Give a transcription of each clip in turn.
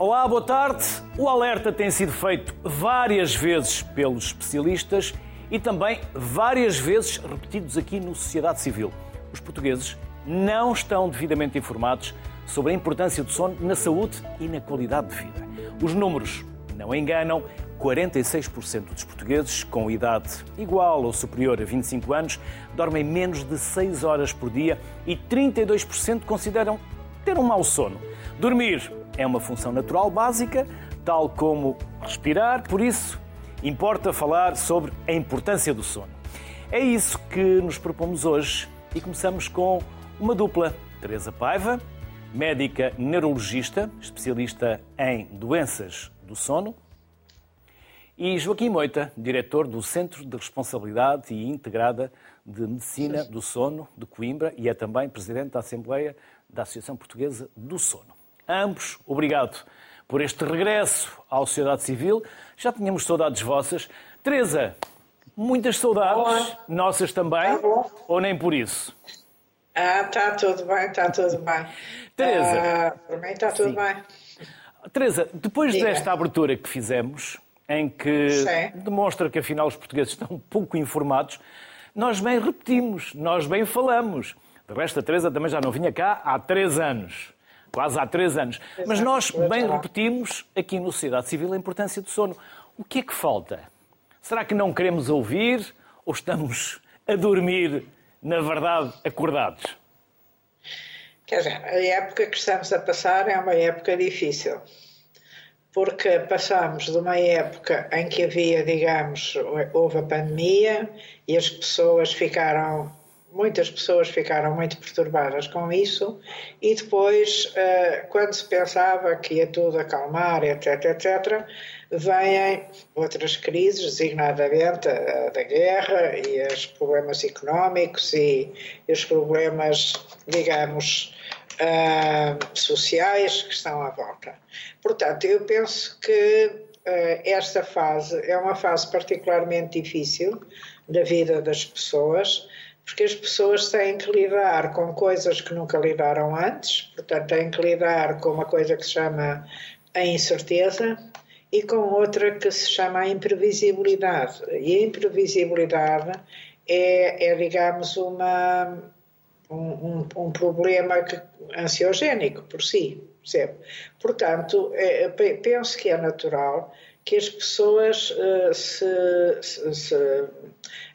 Olá, boa tarde. O alerta tem sido feito várias vezes pelos especialistas e também várias vezes repetidos aqui no Sociedade Civil. Os portugueses não estão devidamente informados sobre a importância do sono na saúde e na qualidade de vida. Os números não enganam. 46% dos portugueses com idade igual ou superior a 25 anos dormem menos de 6 horas por dia e 32% consideram ter um mau sono. Dormir é uma função natural básica, tal como respirar, por isso importa falar sobre a importância do sono. É isso que nos propomos hoje e começamos com uma dupla. Teresa Paiva, médica neurologista, especialista em doenças do sono, e Joaquim Moita, diretor do Centro de Responsabilidade e Integrada de Medicina do Sono de Coimbra e é também presidente da Assembleia da Associação Portuguesa do Sono. Ambos, obrigado por este regresso à sociedade civil. Já tínhamos saudades vossas. Teresa, muitas saudades, Olá. nossas também, tá ou nem por isso? Ah, está tudo bem, está tudo bem. Teresa. Ah, para mim está tudo Sim. bem. Teresa, depois Diga. desta abertura que fizemos, em que Sim. demonstra que afinal os portugueses estão pouco informados, nós bem repetimos, nós bem falamos. De resto, a Teresa também já não vinha cá há três anos quase há três anos. Mas nós bem repetimos aqui no Sociedade Civil a importância do sono. O que é que falta? Será que não queremos ouvir ou estamos a dormir, na verdade, acordados? Quer dizer, a época que estamos a passar é uma época difícil, porque passamos de uma época em que havia, digamos, houve a pandemia e as pessoas ficaram muitas pessoas ficaram muito perturbadas com isso e depois, eh, quando se pensava que ia tudo acalmar, etc., etc., vêm outras crises, designadamente a da guerra e os problemas económicos e, os problemas, digamos, uh, sociais que estão à volta. Portanto, eu penso que esta fase é uma fase particularmente difícil da vida das pessoas, porque as pessoas têm que lidar com coisas que nunca lidaram antes, portanto, têm que lidar com uma coisa que se chama a incerteza e com outra que se chama a imprevisibilidade. E a imprevisibilidade é, é digamos, uma, um, um, um problema que, ansiogénico por si. Percebe? Portanto, é, penso que é natural que as pessoas uh, se, se, se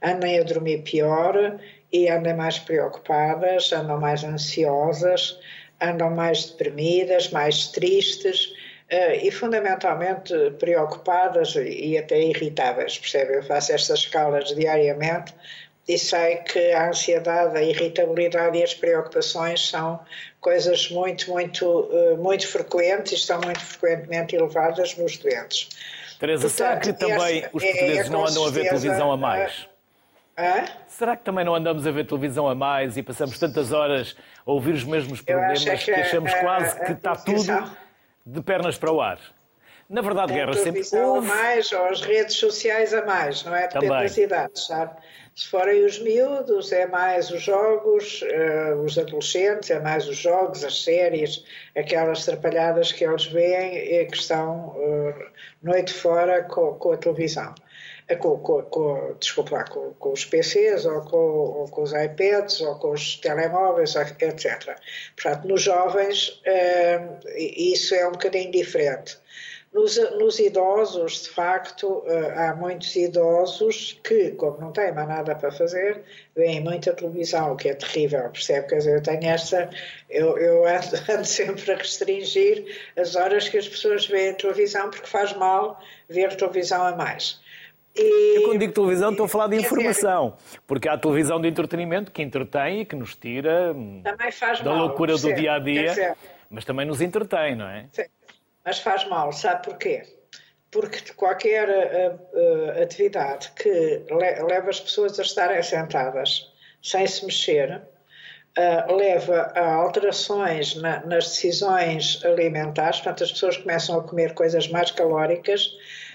andem a dormir pior e andam mais preocupadas, andam mais ansiosas, andam mais deprimidas, mais tristes uh, e fundamentalmente preocupadas e até irritáveis, percebe? Eu faço estas escalas diariamente e sei que a ansiedade, a irritabilidade e as preocupações são coisas muito, muito, uh, muito frequentes e estão muito frequentemente elevadas nos doentes. Teresa, será que também os portugueses é não andam a ver televisão a mais? Hã? Será que também não andamos a ver televisão a mais e passamos tantas horas a ouvir os mesmos problemas que, que, achamos quase que está tudo de pernas para o ar? Na verdade, Guerra sempre houve... a mais, ou as redes sociais a mais, não é? Depende também. das idades, sabe? Se forem os miúdos, é mais os jogos, uh, os adolescentes, é mais os jogos, as séries, aquelas trapalhadas que eles veem e que estão uh, noite fora com, com a televisão. É com, com, com, desculpa lá, com, com, os PCs ou com, ou com, os iPads ou com os telemóveis, etc. Portanto, nos jovens eh, isso é um bocadinho diferente. Nos, nos, idosos, de facto, eh, há muitos idosos que, como não têm mais nada para fazer, veem muita televisão, o que é terrível, percebe? Quer dizer, eu tenho esta. Eu, eu ando, ando, sempre a restringir as horas que as pessoas veem televisão, porque faz mal ver televisão a mais. E... Eu quando digo televisão estou a falar de informação, porque há televisão de entretenimento que entretém e que nos tira da mal, loucura do dia a dia, mas também nos entretém, não é? Sim. Mas faz mal, sabe porquê? Porque qualquer uh, uh, atividade que le leva as pessoas a estarem sentadas sem se mexer uh, leva a alterações na, nas decisões alimentares, portanto, as pessoas começam a comer coisas mais calóricas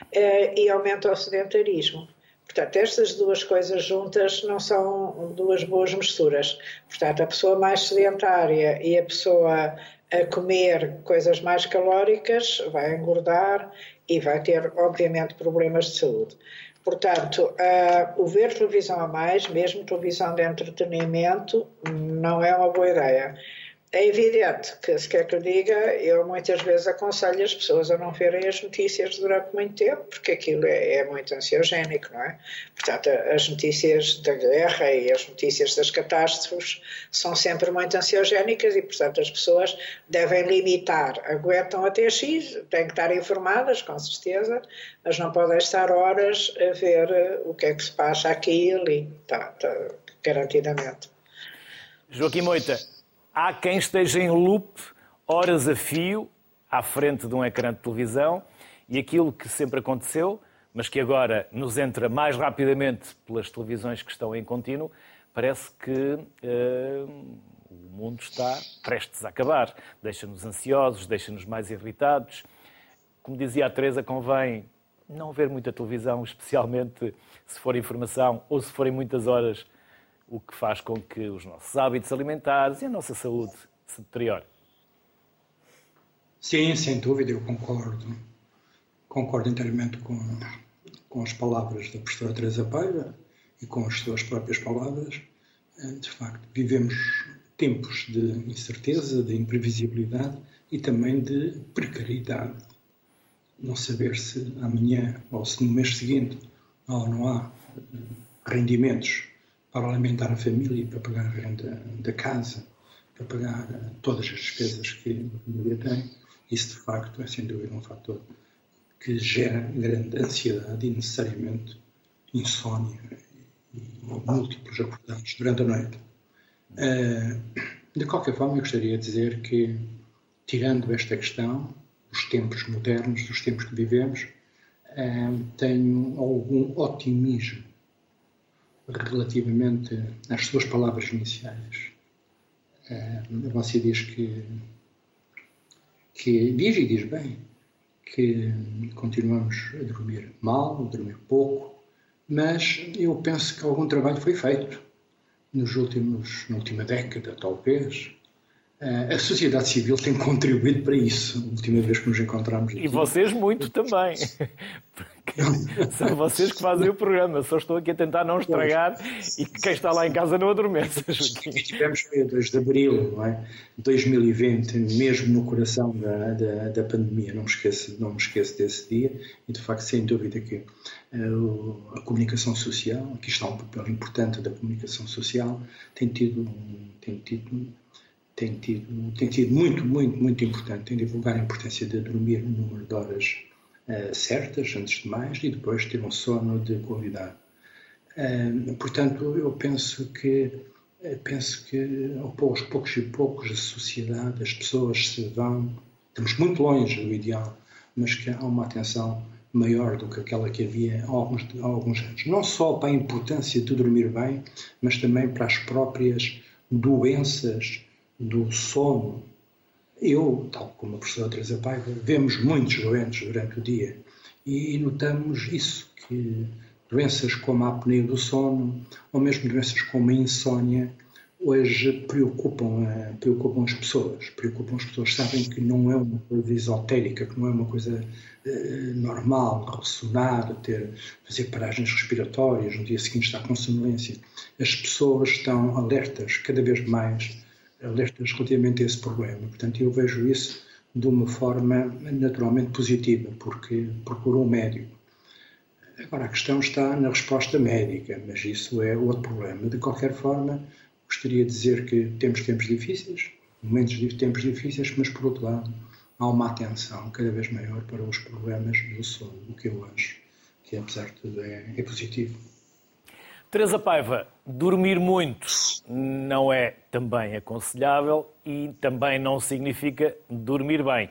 uh, e aumenta o sedentarismo. Portanto, estas duas coisas juntas não são duas boas misturas. Portanto, a pessoa mais sedentária e a pessoa a comer coisas mais calóricas, vai engordar e vai ter, obviamente, problemas de saúde. Portanto, uh, o ver televisão a mais, mesmo televisão de entretenimento, não é uma boa ideia. É evidente que, se quer que eu diga, eu muitas vezes aconselho as pessoas a não verem as notícias durante muito tempo, porque aquilo é, é, muito ansiogénico, não é? Portanto, as notícias da guerra e as notícias das catástrofes são sempre muito ansiogénicas e, portanto, as pessoas devem limitar. Aguentam até X, têm que estar informadas, com certeza, mas não podem estar horas a ver eh, o que é que se passa aqui e ali, tá, tá, garantidamente. Joaquim Moita, há quem esteja em loop horas a fio à frente de um ecrã de televisão e aquilo que sempre aconteceu, mas que agora nos entra mais rapidamente pelas televisões que estão em contínuo, parece que uh, o mundo está prestes a acabar. Deixa-nos ansiosos, deixa-nos mais irritados. Como dizia a Teresa, convém não ver muita televisão, especialmente se for informação ou se forem muitas horas o que faz com que os nossos hábitos alimentares e a nossa saúde se deteriorem. Sim, sem dúvida, eu concordo. Concordo inteiramente com, com as palavras da professora Teresa Paiva e com as suas próprias palavras. Eh, de facto, vivemos tempos de incerteza, de imprevisibilidade e também de precariedade. Não saber se amanhã ou se no mês seguinte ou não há rendimentos para alimentar a família, para pagar a renda da casa, para pagar eh, todas as despesas que a família tem, isso de facto é sem dúvida um fator que gera grande ansiedade e necessariamente insónia e múltiplos acordados durante a noite. Eh, de qualquer forma, eu gostaria de dizer que, tirando esta questão, os tempos modernos, os tempos que vivemos, eh, tenho algum otimismo relativamente às suas palavras iniciais. Você diz que, que diz e diz bem que continuamos a dormir mal, a dormir pouco, mas eu penso que algum trabalho foi feito nos últimos, na última década, talvez. Uh, a sociedade civil tem contribuído para isso, a última vez que nos encontramos. Aqui. E vocês muito também. São vocês que fazem o programa. Só estou aqui a tentar não estragar e que quem está lá em casa não adormeça. Estivemos foi 2 de abril, não é? 2020, mesmo no coração da, da, da, pandemia. Não me, esqueço, não me esqueço desse dia e, de facto, sem dúvida que uh, a comunicação social, aqui está um papel importante da comunicação social, tem tido, tem tido tem tido, tem tido muito, muito, muito importante em divulgar a importância de dormir no número de horas uh, certas, antes de mais, e depois ter um sono de qualidade. Uh, portanto, eu penso que eh, penso que aos poucos e poucos a sociedade, as pessoas se vão, estamos muito longe do ideal, mas que há uma atenção maior do que aquela que havia há alguns, há alguns anos. Não só para a importância de dormir bem, mas também para as próprias doenças do sono eu, tal como a professora Teresa Paiva, vemos muitos doentes durante o dia e notamos isso, que doenças como a apneia do sono ou mesmo doenças como a insónia hoje preocupam, preocupam as pessoas. Preocupam as pessoas, sabem que não é uma coisa esotérica, que não é uma coisa eh, normal, ressonar, ter, fazer paragens respiratórias, no dia seguinte estar com sonolência. As pessoas estão alertas cada vez mais alertas relativamente a esse problema. Portanto, eu vejo isso de uma forma naturalmente positiva, porque procuro um médico. Agora, a questão está na resposta médica, mas isso é outro problema. De qualquer forma, gostaria de dizer que temos tempos difíceis, momentos de tempos difíceis, mas, por outro lado, há uma atenção cada vez maior para os problemas do sono, o que eu acho que, apesar de tudo, é, é positivo. Teresa Paiva, dormir muito não é também aconselhável e também não significa dormir bem.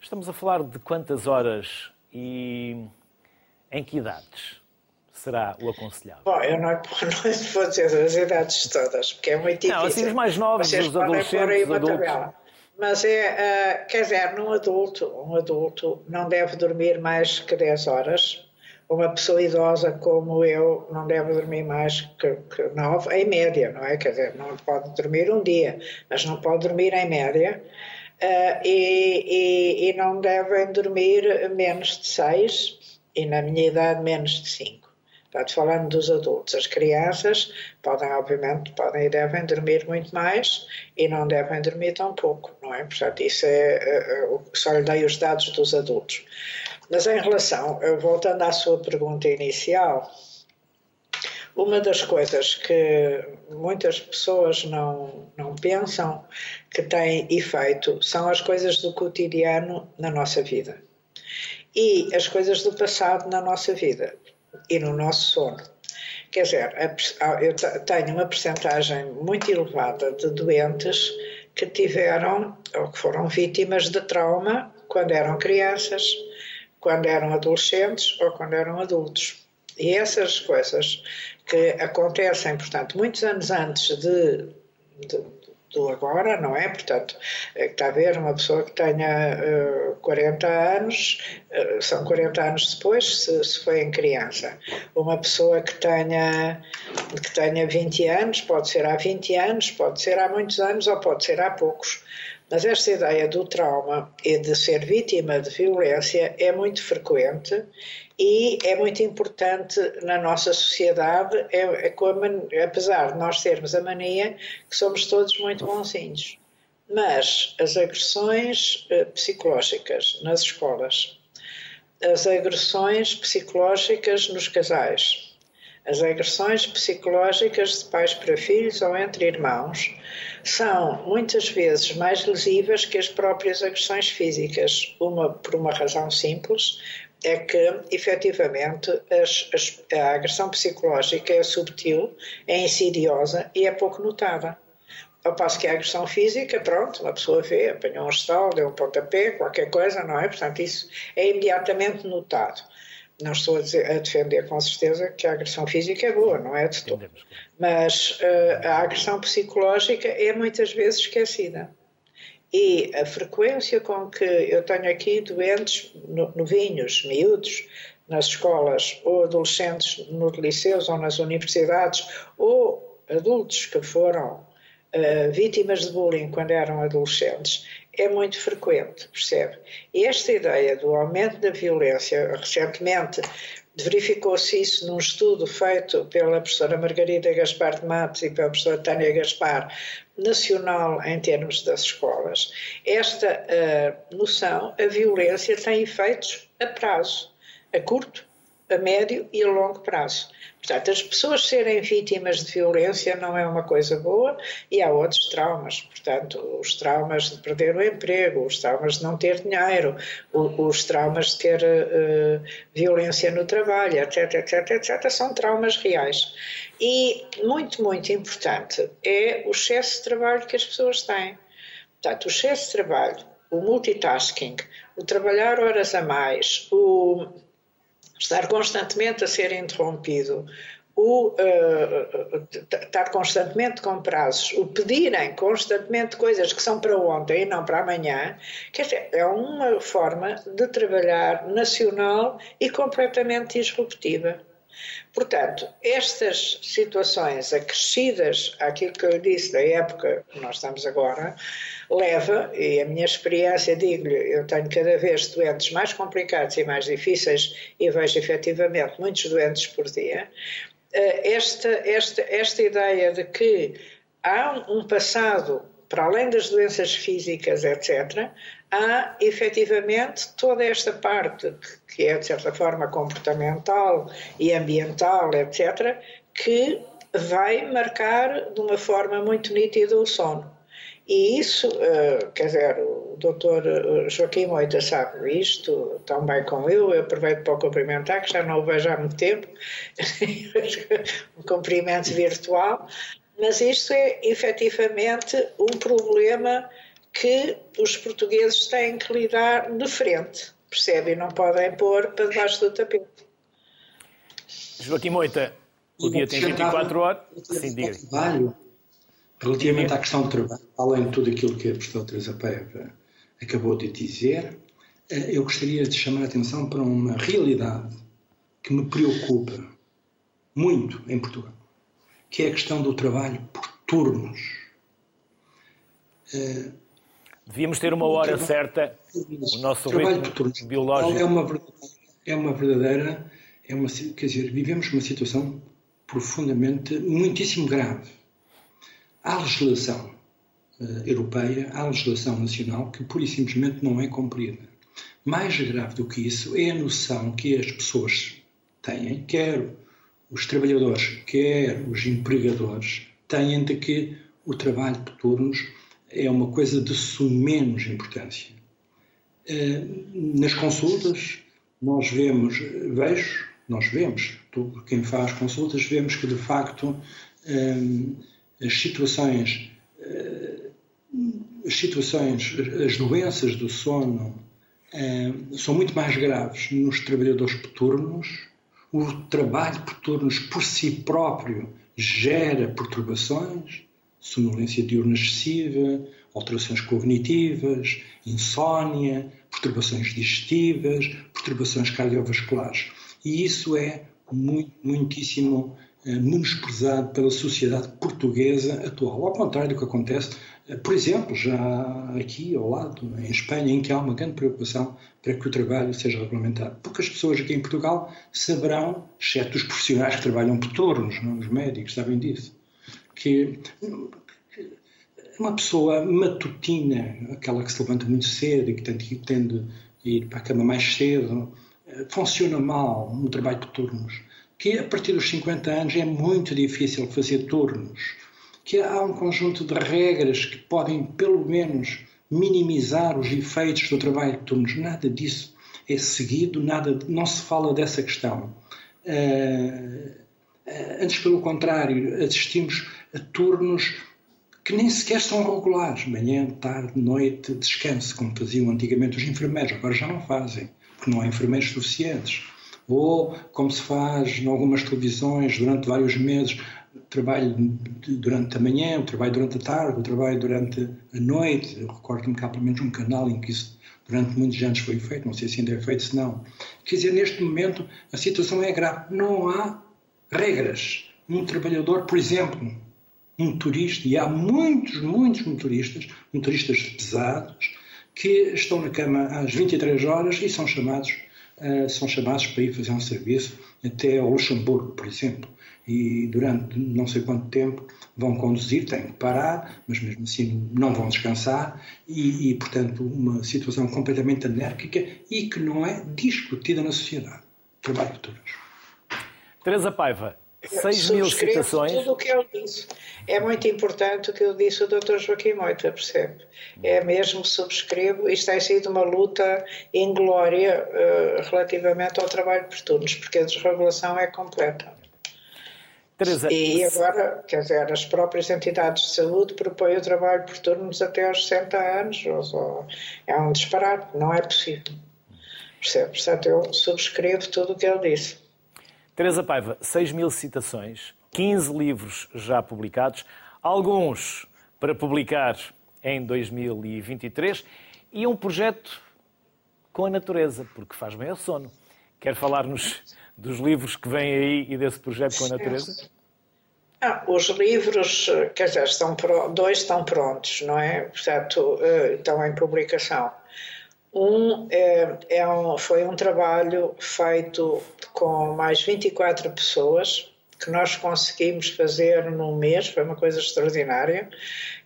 Estamos a falar de quantas horas e em que idades será o aconselhável? Bom, eu não, não vou dizer as idades todas, porque é muito difícil. Não, assim os mais novos, Vocês os adolescentes, os adultos. Tabela. Mas é, uh, quer dizer, num adulto, um adulto não deve dormir mais que 10 horas, uma pessoa idosa como eu não deve dormir mais que, que nove, em média, não é? Quer dizer, não pode dormir um dia, mas não pode dormir em média. uh, e, e, e, não devem dormir menos de seis e na minha idade menos de cinco. Portanto, falando dos adultos, as crianças podem, obviamente, podem e devem dormir muito mais e não devem dormir tão pouco, não é? Portanto, isso é, uh, só lhe dei os dados dos adultos. Mas em relação, voltando à sua pergunta inicial, uma das coisas que muitas pessoas não, não pensam que tem efeito são as coisas do cotidiano na nossa vida e as coisas do passado na nossa vida e no nosso sono. Quer dizer, eu tenho uma percentagem muito elevada de doentes que tiveram ou que foram vítimas de trauma quando eram crianças, quando eram adolescentes ou quando eram adultos. E essas coisas que acontecem, portanto, muitos anos antes de, de do agora, não é? Portanto, é está a ver uma pessoa que tenha uh, 40 anos, uh, são 40 anos depois, se, se foi em criança. Uma pessoa que tenha, que tenha 20 anos, pode ser há 20 anos, pode ser há muitos anos ou pode ser há poucos. Mas esta ideia do trauma e de ser vítima de violência é muito frequente e é muito importante na nossa sociedade, é, é apesar de nós termos a mania que somos todos muito bonzinhos. Mas as agressões uh, psicológicas nas escolas, as agressões psicológicas nos casais, as agressões psicológicas de pais para filhos ou entre irmãos são muitas vezes mais lesivas que as próprias agressões físicas, uma por uma razão simples, é que, efetivamente, as, as, a agressão psicológica é subtil, é insidiosa e é pouco notada. Ao passo que a agressão física, pronto, uma pessoa vê, apanhou um estalo, deu um pontapé, qualquer coisa, não é? Portanto, isso é imediatamente notado. Não estou a, dizer, a defender com certeza que a agressão física é boa, não é de todo. Mas uh, a agressão psicológica é muitas vezes esquecida e a frequência com que eu tenho aqui doentes novinhos, miúdos, nas escolas, ou adolescentes nos liceus ou nas universidades, ou adultos que foram uh, vítimas de bullying quando eram adolescentes, é muito frequente, percebe? Esta ideia do aumento da violência, recentemente verificou-se isso num estudo feito pela professora Margarida Gaspar de Matos e pela professora Tânia Gaspar nacional em termos das escolas, esta uh, noção, a violência tem efeitos a prazo, a curto, a médio e a longo prazo. Portanto, as pessoas serem vítimas de violência não é uma coisa boa e há outros traumas. Portanto, os traumas de perder o emprego, os traumas de não ter dinheiro, os traumas de ter uh, violência no trabalho, etc, etc, etc, são traumas reais. E muito, muito importante é o excesso de trabalho que as pessoas têm. Portanto, o excesso de trabalho, o multitasking, o trabalhar horas a mais, o estar constantemente a ser interrompido, o uh, estar constantemente com prazos, o pedirem constantemente coisas que são para ontem e não para amanhã, quer dizer, é uma forma de trabalhar nacional e completamente disruptiva. Portanto, estas situações acrescidas àquilo que eu disse da época que nós estamos agora, leva, e a minha experiência, digo-lhe, eu tenho cada vez doentes mais complicados e mais difíceis e vejo efetivamente muitos doentes por dia, eh, esta, esta, esta ideia de que há um passado para além das doenças físicas, etc., há efetivamente toda esta parte que é, de certa forma, comportamental e ambiental, etc., que vai marcar de uma forma muito nítida o sono. E isso, uh, quer dizer, o doutor eh, Joaquim Moita sabe isto tão bem como eu, eu aproveito para o cumprimentar, que já não o vejo há muito tempo, um cumprimento virtual, mas isto é efetivamente um problema que os portugueses têm que lidar de frente, percebe? E não podem pôr para debaixo do tapete. Joaquim Moita, o dia tem 24 horas. Sim, diga. Trabalho, relativamente à questão do trabalho, além de tudo aquilo que a professora Teresa Paiva acabou de dizer, eh, eu gostaria de chamar a atenção para uma realidade que me preocupa muito em Portugal que é a questão do trabalho por turnos. Devíamos ter uma hora certa. O nosso trabalho ritmo biológico. É uma, é uma verdadeira. É uma, quer dizer, vivemos uma situação profundamente, muitíssimo grave. Há legislação uh, europeia, há legislação nacional que pura e simplesmente não é cumprida. Mais grave do que isso é a noção que as pessoas têm, quer os trabalhadores, quer os empregadores, têm de que o trabalho de turnos é uma coisa de sumenos importância. Eh, nas consultas, nós vemos, vejo, nós vemos, quem faz consultas, vemos que de facto eh, as situações, eh, as situações, as doenças do sono são muito mais graves nos trabalhadores turnos. O trabalho por turnos por si próprio gera perturbações, sonolência diurna excessiva, alterações cognitivas, insónia, perturbações digestivas, perturbações cardiovasculares. E isso é muito, muitíssimo eh, menosprezado pela sociedade portuguesa atual. Ao contrário do que acontece, eh, por exemplo, já aqui ao lado, em Espanha, em que há uma grande preocupação para que o trabalho seja regulamentado. Porque as pessoas aqui em Portugal saberão, exceto os profissionais que trabalham por turnos, não? os médicos sabem disso, que uma pessoa matutina, aquela que se levanta muito cedo e que tende a ir para a cama mais cedo, eh, funciona mal no trabalho de turnos. Que a partir dos 50 anos é muito difícil fazer turnos. Que há um conjunto de regras que podem, pelo menos, minimizar os efeitos do trabalho de turnos. Nada disso é seguido, nada, não se fala dessa questão. Uh, antes, pelo contrário, assistimos a turnos que nem sequer são regulares. Manhã, tarde, noite, descanso, como faziam antigamente os enfermeiros. Agora já não fazem, porque não há enfermeiros suficientes. Ou, como se faz em algumas televisões durante vários meses, trabalho durante a manhã, o trabalho durante a tarde, o trabalho durante a noite. Eu recordo-me que há pelo menos um canal em que isso durante muitos anos foi feito, não sei se ainda é feito, se não. Quer dizer, neste momento a situação é grave. Não há regras. Um trabalhador, por exemplo, um motorista, e há muitos, muitos motoristas, motoristas pesados, que estão na cama às 23 horas e são chamados, uh, são chamados para ir fazer um serviço até ao Luxemburgo, por exemplo. E durante não sei quanto tempo vão conduzir, têm que parar, mas mesmo assim não vão descansar, e, e portanto, uma situação completamente anárquica e que não é discutida na sociedade. Trabalho de. Teresa Paiva, 6 mil citações. tudo o que ele disse. É muito importante o que eu disse o Dr. Joaquim Moita, percebe? É mesmo, subscrevo. Isto tem sido uma luta inglória uh, relativamente ao trabalho por turnos, porque a desregulação é completa. Teresa, e agora, quer dizer, as próprias entidades de saúde propõem o trabalho por turnos até aos 60 anos. Ou, é um disparate, não é possível. Percebe? Portanto, eu subscrevo tudo o que ele disse. Teresa Paiva, 6 mil citações, 15 livros já publicados, alguns para publicar em 2023 e um projeto com a natureza, porque faz bem ao sono. Quer falar-nos dos livros que vêm aí e desse projeto com a natureza? Ah, os livros, quer dizer, estão, dois estão prontos, não é? Portanto, eh, estão em publicação. Um, é, é um, foi um trabalho feito com mais 24 pessoas, que nós conseguimos fazer num mês, foi uma coisa extraordinária,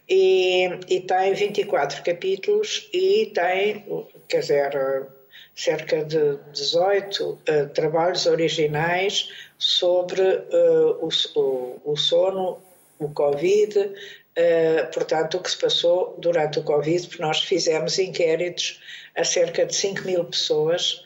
e, e tem 24 capítulos e tem, quer dizer, cerca de 18 uh, eh, trabalhos originais sobre uh, o, o, o sono, o Covid, uh, portanto, o que se passou durante o Covid, porque nós fizemos inquéritos a cerca de 5 mil pessoas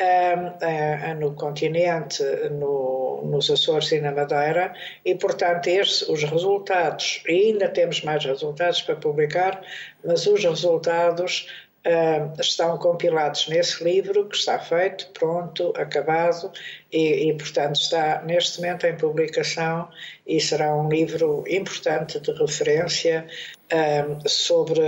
uh, uh, no continente, no, nos Açores e na Madeira, e, portanto, estes, os resultados, e ainda temos mais resultados para publicar, mas os resultados Uh, estão compilados nesse livro que está feito, pronto, acabado e, e, portanto, está neste momento em publicação e será um livro importante de referência uh, sobre,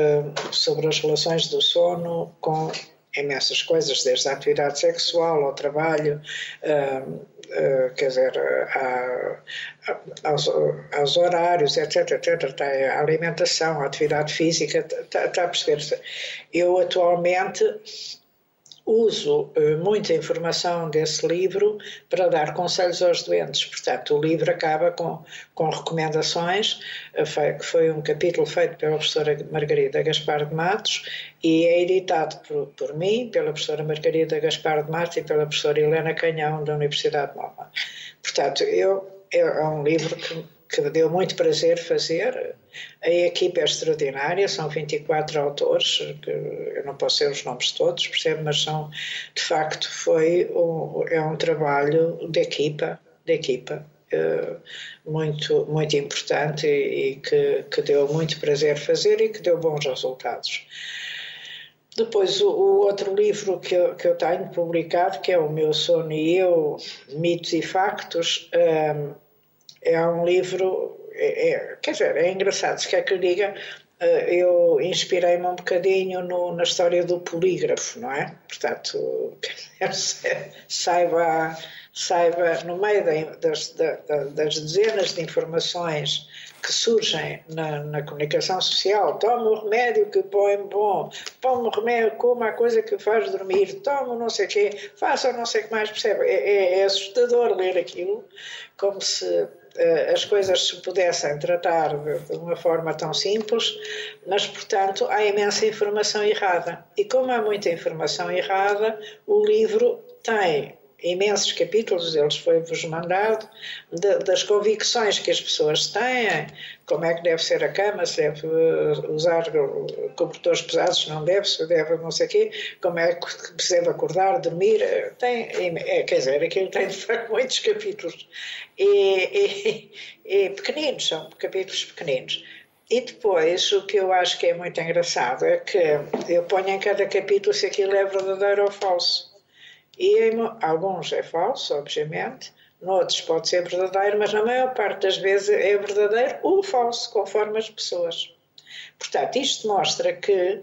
sobre as relações do sono com imensas coisas, desde a atividade sexual ao trabalho, uh, uh, quer dizer, a, a, aos, aos, horários, etc, etc, a alimentação, a atividade física, está, está a perceber-se. Eu atualmente uso uh, muita informação desse livro para dar conselhos aos doentes. Portanto, o livro acaba com, com recomendações, foi, que foi um capítulo feito pela professora Margarida Gaspar de Matos e é editado por, por mim, pela professora Margarida Gaspar de Matos e pela professora Helena Canhão, da Universidade Nova. Portanto, eu, é um livro que que me deu muito prazer fazer. A equipe é extraordinária, são 24 autores, que eu não posso ser os nomes todos, percebe, mas são, de facto, foi um, é um trabalho de equipa, de equipa. Uh, muito, muito importante e, que, que deu muito prazer fazer e que deu bons resultados. Depois, o, o, outro livro que eu, que eu tenho publicado, que é O Meu Sono e Eu, Mitos e Factos, um, é um livro, é, é, quer dizer, é engraçado, se quer que eu diga, eh, eu inspirei-me um bocadinho no, na história do polígrafo, não é? Portanto, saiba, saiba no meio das, das dezenas de informações que surgem na, na, comunicação social, toma o remédio que põe bom, toma o remédio, coma a coisa que faz dormir, toma não sei o quê, faça não sei o que mais, percebe? É, é, é assustador ler aquilo, como se as coisas se pudessem tratar de uma forma tão simples, mas, portanto, há imensa informação errada. E como há muita informação errada, o livro tem imensos capítulos, eles foi-vos mandado, de, das convicções que as pessoas têm, como é que deve ser a cama, se deve usar cobertores pesados, não deve, se deve não sei o quê, como é que se deve acordar, dormir, tem, é, quer dizer, aquilo tem de facto muitos capítulos e, e, e pequeninos, são capítulos pequeninos. E depois, o que eu acho que é muito engraçado é que eu ponho em cada capítulo se aquilo é verdadeiro ou falso. E em alguns é falso, obviamente, noutros pode ser verdadeiro, mas na maior parte das vezes é verdadeiro ou falso, conforme as pessoas. Portanto, isto mostra que,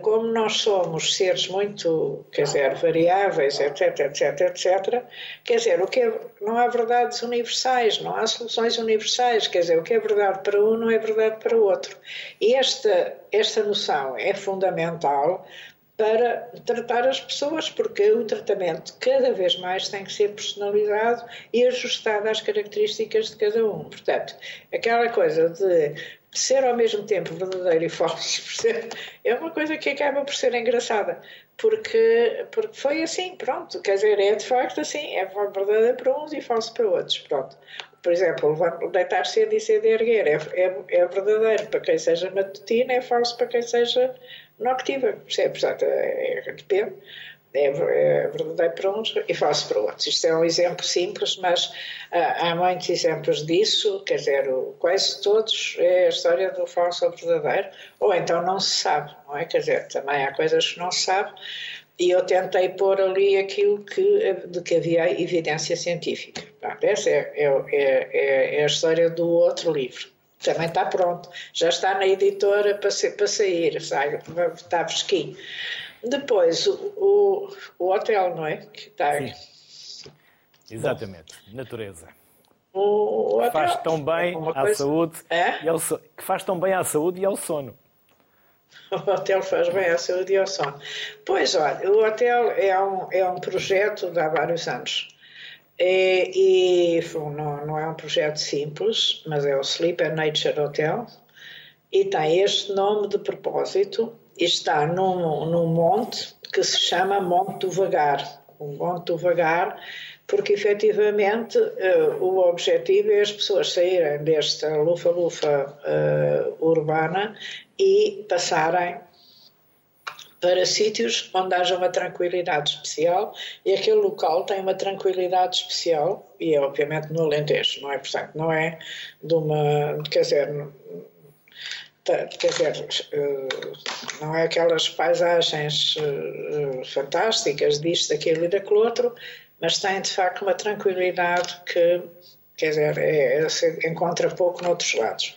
como nós somos seres muito, quer dizer, variáveis, etc, etc, etc, quer dizer, o que é, não há verdades universais, não há soluções universais, quer dizer, o que é verdade para um não é verdade para o outro. E esta, esta noção é fundamental para tratar as pessoas, porque o tratamento cada vez mais tem que ser personalizado e ajustado às características de cada um. Portanto, aquela coisa de ser ao mesmo tempo verdadeiro e falso é uma coisa que acaba por ser engraçada, porque, porque foi assim, pronto, quer dizer, é de facto assim, é verdadeiro para uns e falso para outros, pronto. Por exemplo, deitar cedo e cedo erguer é, é, é verdadeiro para quem seja matutino, é falso para quem seja noctiva, percebe? Portanto, é, é, depende. É, é verdadeiro para uns e falso para outros. Isto é um exemplo simples, mas ah, há muitos exemplos disso, quer dizer, quase todos é a história do falso ou verdadeiro, ou então não se sabe, não é? Quer dizer, também há coisas que não se sabe, e eu tentei pôr ali aquilo que, de que havia evidência científica. essa é, é, é, é a história do outro livro também está pronto, já está na editora para, ser, para sair, sai, está fresquinho. Depois, o, o, o, hotel, não é? Que está... Sim. Exatamente, natureza. O, o hotel, faz tão bem à coisa... saúde é? e ao so... que faz tão bem à saúde e ao sono. O hotel faz bem à saúde e ao sono. Pois olha, o hotel é um, é um projeto de há vários anos é, e, e não, não, é um projeto simples, mas é o Sleep and Nature Hotel e tem este nome de propósito e está num, num monte que se chama Monte do Vagar. O Monte do Vagar, porque efetivamente uh, o objetivo é as pessoas saírem desta lufa-lufa uh, urbana e passarem para sítios onde haja uma tranquilidade especial e aquele local tem uma tranquilidade especial e é obviamente no Alentejo, não é? Portanto, não é de uma, quer dizer, quer dizer, eh, não é aquelas paisagens eh, fantásticas disto, daquilo e daquele outro, mas tem de facto uma tranquilidade que, quer dizer, é, é, se encontra pouco noutros lados.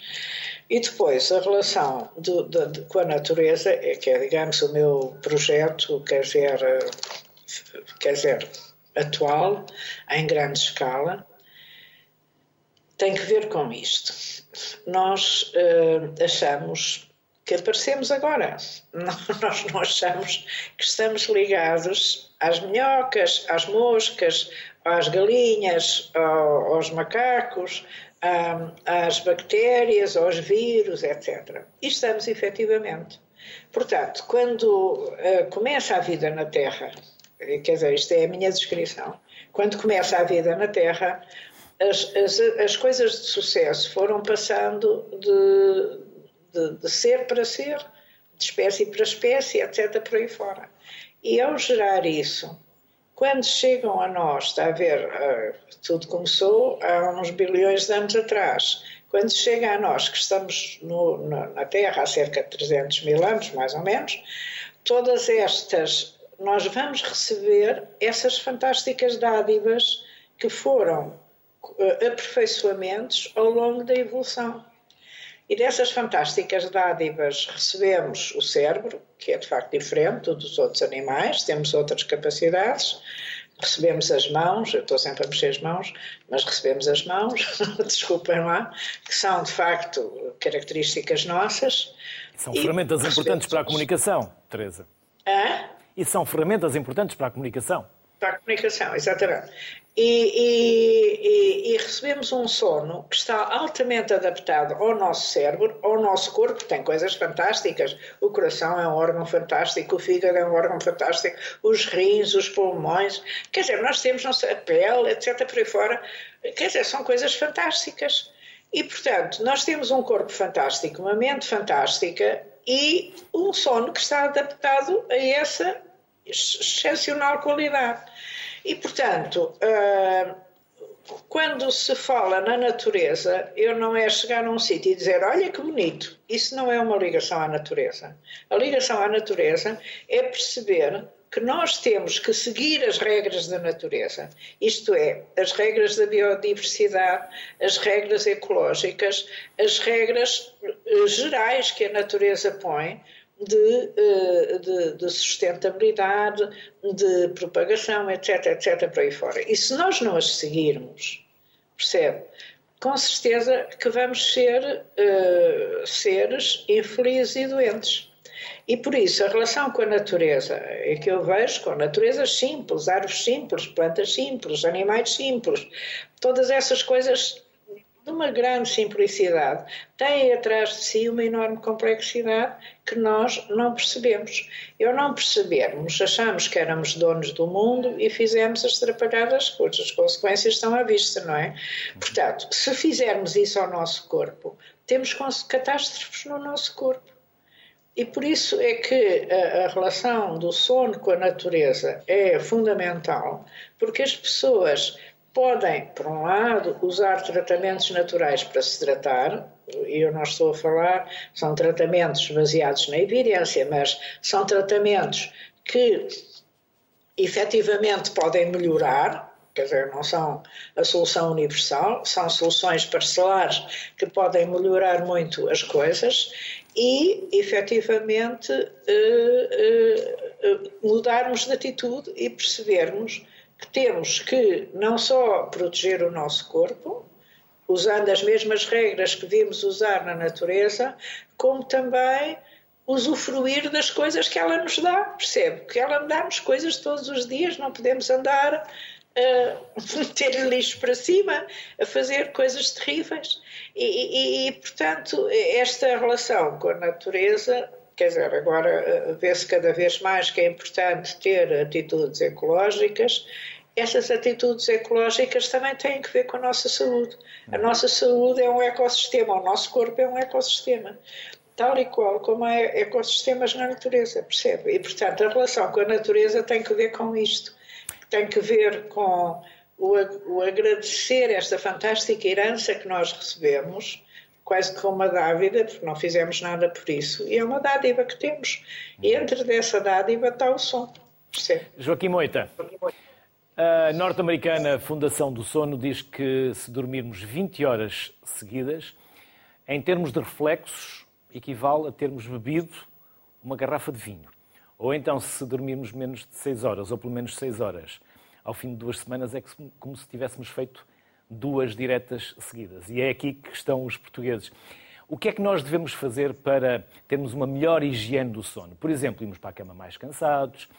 E depois a relação de, de, de, com a natureza, é que é, digamos, o meu projeto, quer dizer, quer dizer, atual, em grande escala, tem que ver com isto. Nós uh, achamos que aparecemos agora. Nós não achamos que estamos ligados às minhocas, às moscas, às galinhas, aos macacos, às bactérias, aos vírus, etc. E estamos efetivamente. Portanto, quando uh, começa a vida na Terra, quer dizer, isto é a minha descrição, quando começa a vida na Terra, as, as, as coisas de sucesso foram passando de, de, de, ser para ser, de espécie para espécie, etc., por aí fora. E ao gerar isso, quando chegam a nós, está a ver, uh, tudo começou há uns bilhões de anos atrás, quando chega a nós, que estamos no, na, Terra há cerca de 300 mil anos, mais ou menos, todas estas, nós vamos receber essas fantásticas dádivas que foram uh, aperfeiçoamentos ao longo da evolução. E dessas fantásticas dádivas recebemos o cérebro, que é de facto diferente dos outros animais, temos outras capacidades, recebemos as mãos, eu estou sempre a mexer as mãos, mas recebemos as mãos, desculpem lá, que são de facto características nossas. São ferramentas importantes para a comunicação, Teresa. Hã? E são ferramentas importantes para a comunicação. Para a comunicação, exatamente. E, e, e, e, recebemos um sono que está altamente adaptado ao nosso cérebro, ao nosso corpo, tem coisas fantásticas. O coração é um órgão fantástico, o fígado é um órgão fantástico, os rins, os pulmões. Quer dizer, nós temos a pele, etc. por aí fora. Quer dizer, são coisas fantásticas. E, portanto, nós temos um corpo fantástico, uma mente fantástica e um sono que está adaptado a essa excepcional qualidade. E, portanto, uh, quando se fala na natureza, eu não é chegar a um sítio e dizer, olha que bonito. Isso não é uma ligação à natureza. A ligação à natureza é perceber que nós temos que seguir as regras da natureza, isto é, as regras da biodiversidade, as regras ecológicas, as regras eh, gerais que a natureza põe, de, eh, de, de, sustentabilidade, de propagação, etc, etc, por aí fora. E se nós não as seguirmos, percebe? Com certeza que vamos ser uh, seres infelizes e doentes. E por isso, a relação com a natureza é que eu vejo com naturezas simples, árvores simples, plantas simples, animais simples, todas essas coisas de uma grande simplicidade, tem atrás de si uma enorme complexidade que nós não percebemos. Eu não percebermos, achamos que éramos donos do mundo e fizemos as trapalhadas coisas. As consequências estão à vista, não é? Portanto, se fizermos isso ao nosso corpo, temos catástrofes no nosso corpo. E por isso é que a, a, relação do sono com a natureza é fundamental, porque as pessoas podem, por um lado, usar tratamentos naturais para se tratar, e eu não estou a falar, são tratamentos baseados na evidência, mas são tratamentos que efetivamente podem melhorar, quer dizer, não são a solução universal, são soluções parcelares que podem melhorar muito as coisas e efetivamente eh, eh, eh, mudarmos de atitude e percebermos que temos que não só proteger o nosso corpo, usando as mesmas regras que vimos usar na natureza, como também usufruir das coisas que ela nos dá, percebe? Que ela dá-nos coisas todos os dias, não podemos andar a meter lixo para cima, a fazer coisas terríveis. E, e, e, portanto, esta relação com a natureza Quer dizer, agora eh, vê-se cada vez mais que é importante ter atitudes ecológicas. Essas atitudes ecológicas também têm que ver com a nossa saúde. A uhum. nossa saúde é um ecossistema, o nosso corpo é um ecossistema tal e qual como há ecossistemas na natureza, percebe? E, portanto, a relação com a natureza tem que ver com isto. Tem que ver com o, o agradecer esta fantástica herança que nós recebemos quase que uma dádiva, porque não fizemos nada por isso, e é uma dádiva que temos. E entre dessa dádiva está o som. Percebe? Joaquim Moita. A norte-americana Fundação do Sono diz que se dormirmos 20 horas seguidas, em termos de reflexos, equivale a termos bebido uma garrafa de vinho. Ou então, se dormirmos menos de 6 horas, ou pelo menos 6 horas, ao fim de duas semanas é como se tivéssemos feito duas diretas seguidas. E é aqui que estão os portugueses. O que é que nós devemos fazer para termos uma melhor higiene do sono? Por exemplo, irmos para a cama mais cansados,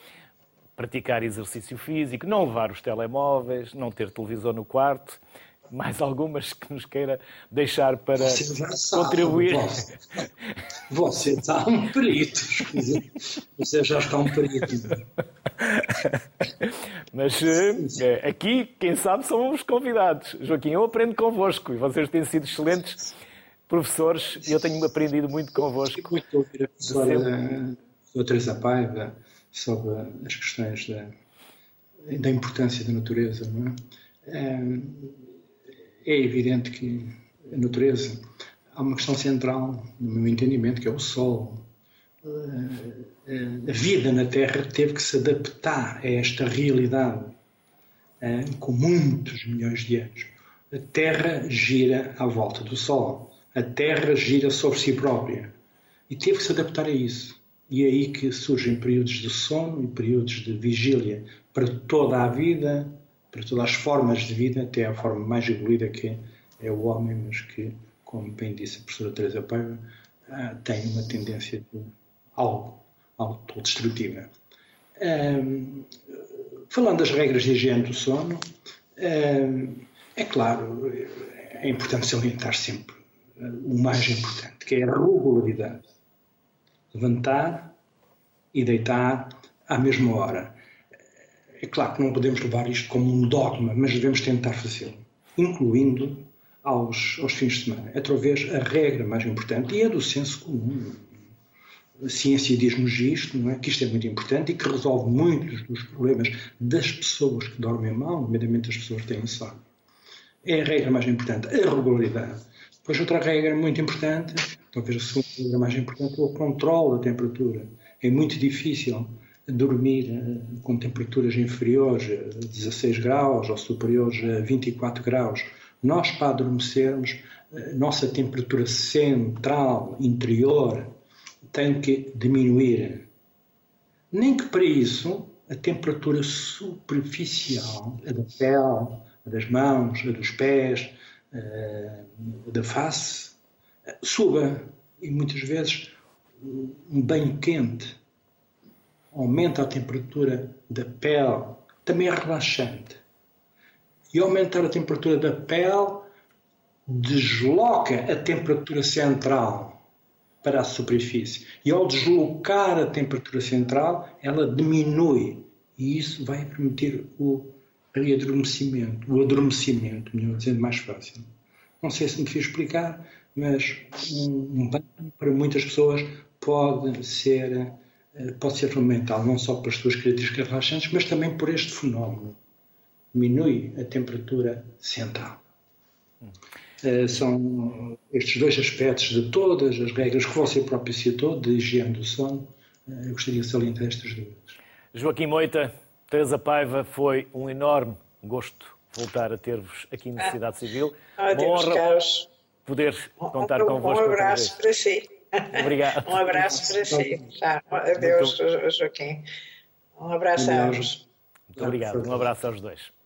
praticar exercício físico, não levar os telemóveis, não ter televisor no quarto. Mais algumas que nos queira deixar para contribuir. Você, você está um perito. Você já está um perito. Mas eh, aqui, quem sabe, são os convidados. Joaquim, eu aprendo convosco e vocês têm sido excelentes professores e eu tenho aprendido muito convosco. Muito ouvir a professora Teresa Paiva sobre as questões da, da importância da natureza. É? é? é evidente que a natureza há uma questão central, no meu entendimento, que é o sol. A vida na Terra teve que se adaptar a esta realidade é? com muitos milhões de anos. A Terra gira à volta do Sol. A Terra gira sobre si própria. E teve que se adaptar a isso. E é aí que surgem períodos de sono e períodos de vigília para toda a vida, para todas as formas de vida, até a forma mais evoluída que é o homem, mas que, como bem disse a professora Teresa Paiva, tem uma tendência de algo autodestrutiva. Um, falando das regras de higiene do sono, um, é claro, é importante salientar sempre o mais importante, que é a regularidade levantar e deitar à mesma hora. É claro que não podemos levar isto como um dogma, mas devemos tentar fazê-lo, incluindo aos, aos fins de semana. É talvez a regra mais importante e é do senso comum. Ciência diz-nos isto, não é? que isto é muito importante e que resolve muitos dos problemas das pessoas que dormem mal, nomeadamente as pessoas que têm sono. É a regra mais importante, a regularidade. Depois, outra regra muito importante talvez a segunda regra mais importante é o controle da temperatura. É muito difícil dormir eh, com temperaturas inferiores a 16 graus ou superiores a 24 graus. Nós, para adormecermos, a nossa temperatura central, interior, tem que diminuir. Nem que para isso a temperatura superficial, a da pele, a das mãos, a dos pés, a da face, suba e muitas vezes um banho quente aumenta a temperatura da pele, também é relaxante. E aumentar a temperatura da pele desloca a temperatura central para a superfície. E ao deslocar a temperatura central, ela diminui. E isso vai permitir o readormecimento, o adormecimento, melhor dizendo, mais fácil. Não sei se me fiz explicar, mas um, banho para muitas pessoas pode ser eh, pode ser fundamental não só para as suas características relaxantes, mas também por este fenómeno. Diminui a temperatura central. Uh, são estes dois aspectos de todas as regras que você próprio citou, de higiene do sono, uh, eu gostaria de salientar estas duas. Joaquim Moita, Teresa Paiva, foi um enorme gosto voltar a ter-vos aqui na Cidade Civil. Ah, Uma honra. Carlos poder contar um, convosco. Um abraço para si. Obrigado. um abraço para si. Já. Adeus. Joaquim. Um abraço a ambos. Muito obrigado. Um abraço aos dois.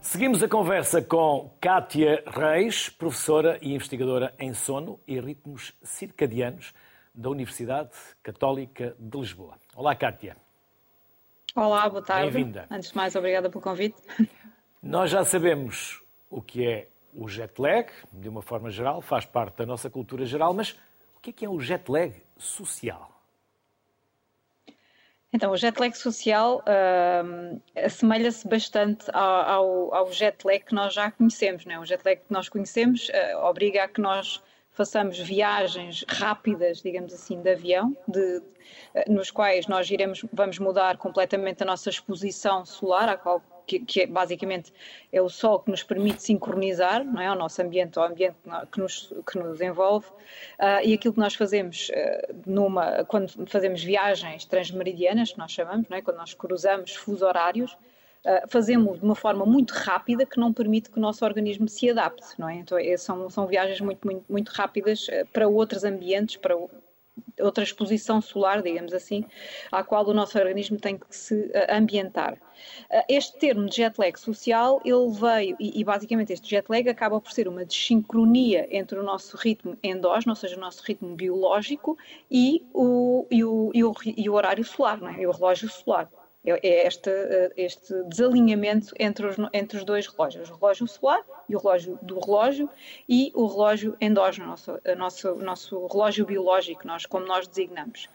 Seguimos a conversa com Kátia Reis, professora e investigadora em sono e ritmos circadianos da Universidade Católica de Lisboa. Olá, Kátia. Olá, boa tarde. Bem-vinda. Antes de mais, obrigada pelo convite. Nós já sabemos o que é o jet lag, de uma forma geral, faz parte da nossa cultura geral, mas o que é, que é o jet lag social? Então, o jet lag social uh, assemelha-se bastante ao, ao, jet lag que nós já conhecemos. Não é? O jet lag que nós conhecemos uh, obriga a que nós façamos viagens rápidas, digamos assim, de avião, de, uh, nos quais nós iremos, vamos mudar completamente a nossa exposição solar, a qual que, que é, basicamente é o Sol que nos permite sincronizar não é, o nosso ambiente, o ambiente que nos, que nos envolve, uh, e aquilo que nós fazemos uh, numa, quando fazemos viagens transmeridianas, que nós chamamos, não é, quando nós cruzamos fuso horários, fazemos de uma forma muito rápida que não permite que o nosso organismo se adapte, não é? Então, é, são, são viagens muito, muito, muito rápidas para outros ambientes, para outra exposição solar, digamos assim, à qual o nosso organismo tem que se eh, ambientar. Eh, este termo de jet lag social, ele veio, e, e, basicamente este jet lag acaba por ser uma desincronia entre o nosso ritmo endógeno, ou seja, o nosso ritmo biológico, e o, e o, e o, e o horário solar, não é? o relógio solar. É, é este, eh, este desalinhamento entre os, entre os dois relógios, o relógio solar e o relógio do relógio e o relógio endógeno, nosso, nosso, nosso relógio biológico, nós, como nós designamos.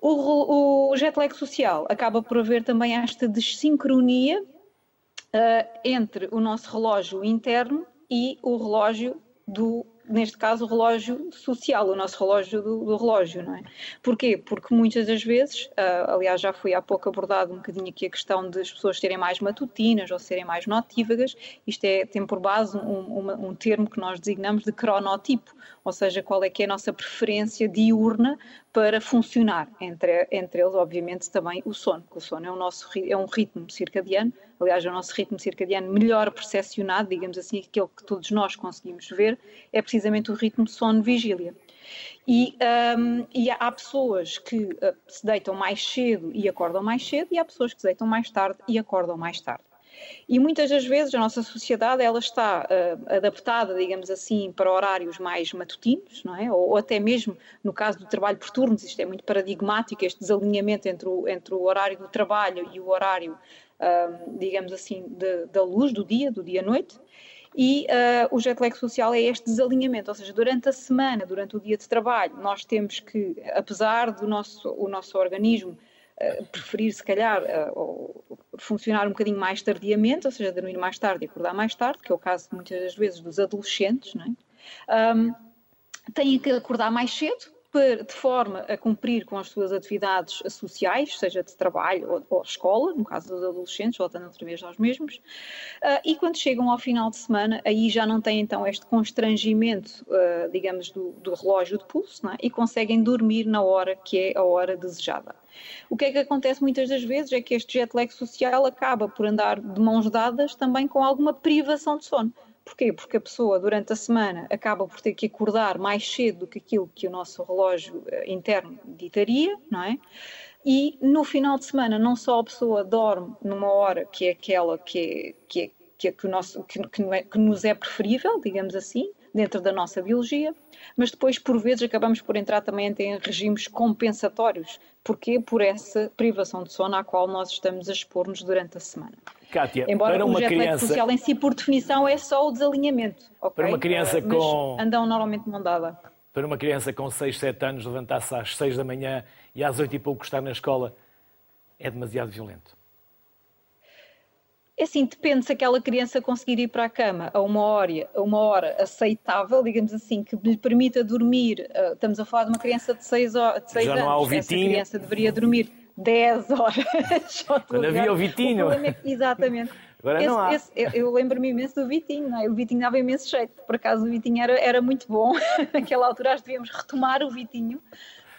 O, o jet lag social acaba por haver também esta desincronia uh, entre o nosso relógio interno e o relógio do neste caso, o relógio social, o nosso relógio do, do relógio, não é? Porquê? Porque muitas das vezes, uh, aliás, já foi há pouco abordado um bocadinho aqui a questão das pessoas serem mais matutinas ou serem mais notívagas, isto é, tem por base um, um termo que nós designamos de cronotipo, ou seja, qual é que é a nossa preferência diurna para funcionar, entre, entre eles, obviamente, também o sono, que o sono é, o nosso, é um ritmo circadiano, aliás, o nosso ritmo circadiano melhor percepcionado, digamos assim, aquele que todos nós conseguimos ver, é precisamente o ritmo sono-vigília. E, um, e, há pessoas que uh, se deitam mais cedo e acordam mais cedo, e há pessoas que se deitam mais tarde e acordam mais tarde. E muitas das vezes a nossa sociedade ela está uh, adaptada, digamos assim, para horários mais matutinos, não é? Ou, ou, até mesmo no caso do trabalho por turnos, isto é muito paradigmático, este desalinhamento entre o, entre o horário do trabalho e o horário, uh, digamos assim, de, da luz, do dia, do dia-noite. E uh, o jet lag social é este desalinhamento, ou seja, durante a semana, durante o dia de trabalho, nós temos que, apesar do nosso, o nosso organismo uh, preferir, se calhar, uh, funcionar um bocadinho mais tardiamente, ou seja, dormir mais tarde e acordar mais tarde, que é o caso muitas das vezes dos adolescentes, não é? Um, têm que acordar mais cedo, de forma a cumprir com as suas atividades sociais, seja de trabalho ou, ou escola, no caso dos adolescentes, voltando outra vez aos mesmos, uh, e quando chegam ao final de semana, aí já não têm então este constrangimento, uh, digamos, do, do, relógio de pulso, é? e conseguem dormir na hora que é a hora desejada. O que é que acontece muitas das vezes é que este jet lag social acaba por andar de mãos dadas também com alguma privação de sono Porquê? Porque a pessoa durante a semana acaba por ter que acordar mais cedo do que aquilo que o nosso relógio eh, interno ditaria, não é? E no final de semana não só a pessoa dorme numa hora que é aquela que, é, que, é, que, é, o nosso, que, que, é, que nos é preferível, digamos assim, dentro da nossa biologia, mas depois, por vezes, acabamos por entrar também em regimes compensatórios. Porquê? Por essa privação de sono à qual nós estamos a expor-nos durante a semana. Kátia, Embora para uma o criança... social em si, por definição, é só o desalinhamento. Okay? Para uma criança mas com... andam normalmente mão dada. Para uma criança com 6, 7 anos levantar-se às 6 da manhã e às 8 e pouco estar na escola é demasiado violento. É assim, depende se aquela criança conseguir ir para a cama a uma hora, a uma hora aceitável, digamos assim, que lhe permita dormir. Uh, estamos a falar de uma criança de 6, de 6 Já anos. Não há o Vitinho. Essa criança deveria dormir 10 horas. Quando havia o Vitinho. O é exatamente. Agora esse, não há. Esse, eu lembro-me imenso do Vitinho, é? o Vitinho dava imenso jeito, por acaso o Vitinho era, era muito bom. Naquela altura acho que devíamos retomar o Vitinho,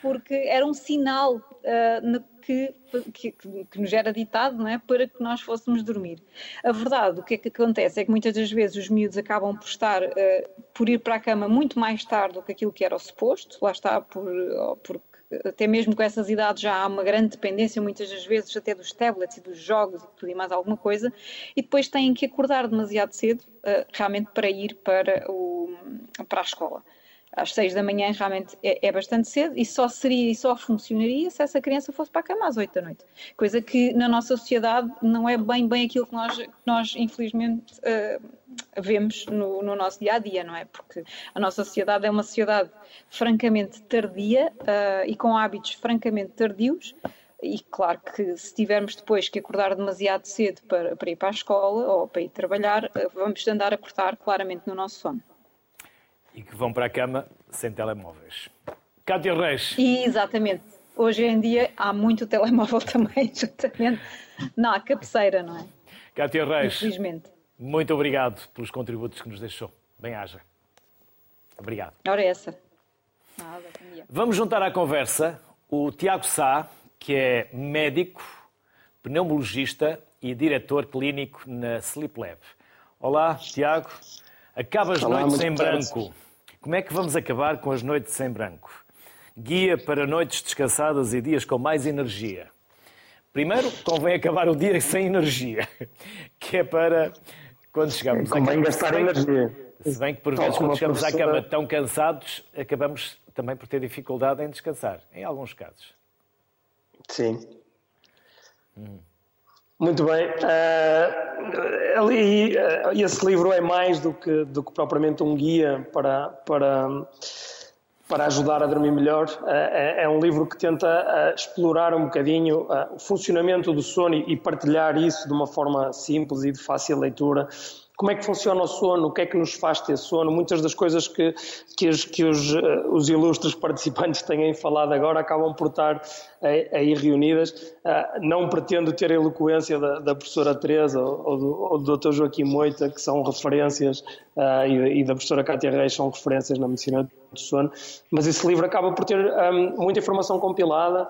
porque era um sinal uh, que, que, que, nos era ditado não é? para que nós fôssemos dormir. A verdade, o que é que acontece é que muitas das vezes os miúdos acabam por estar, uh, por ir para a cama muito mais tarde do que aquilo que era o suposto, lá está, por, por até mesmo com essas idades já há uma grande dependência, muitas das vezes até dos tablets e dos jogos e tudo e mais alguma coisa, e depois têm que acordar demasiado cedo uh, realmente para ir para, o, para a escola às seis da manhã realmente é, é, bastante cedo e só seria e só funcionaria se essa criança fosse para a cama às oito da noite. Coisa que na nossa sociedade não é bem bem aquilo que nós, nós infelizmente uh, vemos no, no, nosso dia a dia, não é? Porque a nossa sociedade é uma sociedade francamente tardia uh, e com hábitos francamente tardios. E claro que se tivermos depois que acordar demasiado cedo para, para ir para a escola ou para ir trabalhar, uh, vamos andar a cortar claramente no nosso sono e que vão para a cama sem telemóveis. Cátia Reis. Exatamente. Hoje em dia há muito telemóvel também, exatamente. Não, há cabeceira, não é? Cátia Reis. Infelizmente. Muito obrigado pelos contributos que nos deixou. Bem-haja. Obrigado. Ora, é essa. Nada, Vamos juntar à conversa o Tiago Sá, que é médico, pneumologista e diretor clínico na Sleep Lab. Olá, Tiago. Acaba as Olá, noites em branco. Como é que vamos acabar com as noites em branco? Guia para noites descansadas e dias com mais energia. Primeiro, convém acabar o dia sem energia, que é para quando chegamos à cama. gastar energia. Se bem que por vezes, quando chegamos professora... à cama tão cansados, acabamos também por ter dificuldade em descansar, em alguns casos. Sim. Hum. Muito bem. Uh, ali, uh, esse livro é mais do que, do que propriamente um guia para, para, para ajudar a dormir melhor. Uh, é, é, um livro que tenta explorar um bocadinho o funcionamento do sono e partilhar isso de uma forma simples e de fácil leitura como é que funciona o sono, o que é que nos faz ter sono, muitas das coisas que, que, os, que os, uh, os ilustres participantes têm falado agora acabam por estar aí, aí reunidas. Uh, não pretendo ter a eloquência da, da professora Teresa ou do, ou do Dr. Joaquim Moita, que são referências, e, e, da professora Cátia Reis, são referências na medicina do sono, mas esse livro acaba por ter um, muita informação compilada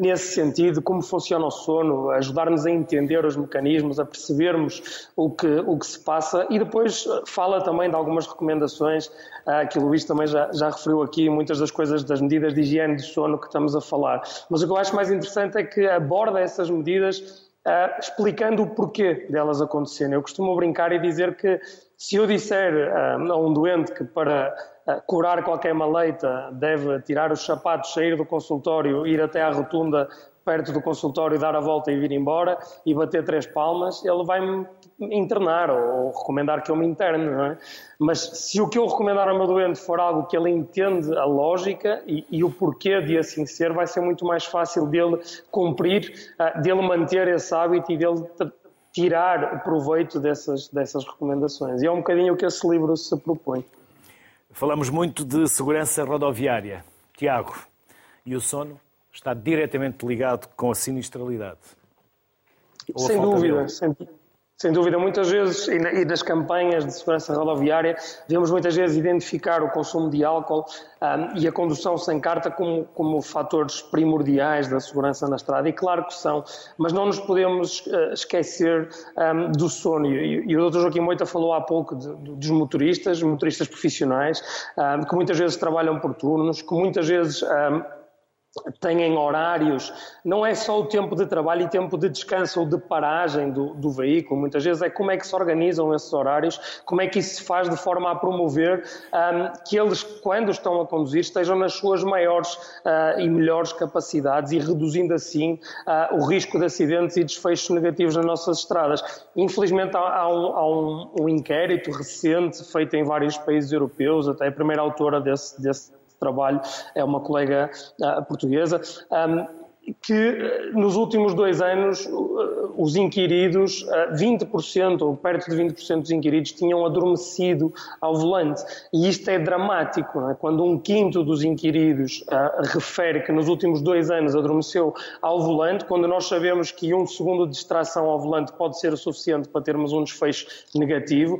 nesse sentido, como funciona o sono, ajudar-nos a entender os mecanismos, a percebermos o que, o que se passa e depois fala também de algumas recomendações, ah, que o Luís também já, já referiu aqui, muitas das coisas, das medidas de higiene de sono que estamos a falar. Mas o que eu acho mais interessante é que aborda essas medidas explicando o porquê delas acontecerem. Eu costumo brincar e dizer que se eu disser a um doente que para curar qualquer maleita, deve tirar os sapatos, sair do consultório, ir até à rotunda perto do consultório, dar a volta e vir embora e bater três palmas, ele vai-me internar ou, recomendar que eu me interne, não é? Mas se o que eu recomendar ao meu doente for algo que ele entende a lógica e, e o porquê de assim ser, vai ser muito mais fácil dele cumprir, uh, dele manter esse hábito e dele tirar proveito dessas, dessas recomendações. E é um bocadinho o que esse livro se propõe. Falamos muito de segurança rodoviária. Tiago, e o sono está diretamente ligado com a sinistralidade? sem dúvida, sem, sem, dúvida. Muitas vezes, e nas campanhas de segurança rodoviária, devemos muitas vezes identificar o consumo de álcool um, e a condução sem carta como, como fatores primordiais da segurança na estrada. E claro que são, mas não nos podemos uh, esquecer um, do sono. E, e, o Dr. Joaquim Moita falou há pouco de, de, dos motoristas, motoristas profissionais, um, que muitas vezes trabalham por turnos, que muitas vezes têm horários, não é só o tempo de trabalho e tempo de descanso ou de paragem do, do, veículo, muitas vezes é como é que se organizam esses horários, como é que isso se faz de forma a promover um, que eles, quando estão a conduzir, estejam nas suas maiores uh, e melhores capacidades e reduzindo assim uh, o risco de acidentes e desfechos negativos nas nossas estradas. Infelizmente há, há, um, há um, um, inquérito recente feito em vários países europeus, até a primeira autora desse, desse trabalho é uma colega uh, portuguesa. Um, que eh, nos últimos dois anos eh, os inquiridos, 20% eh, ou perto de 20% dos inquiridos tinham adormecido ao volante. E isto é dramático, é? quando um quinto dos inquiridos refere que nos últimos dois anos adormeceu ao volante, quando nós sabemos que um segundo de distração ao volante pode ser o suficiente para termos um desfecho negativo,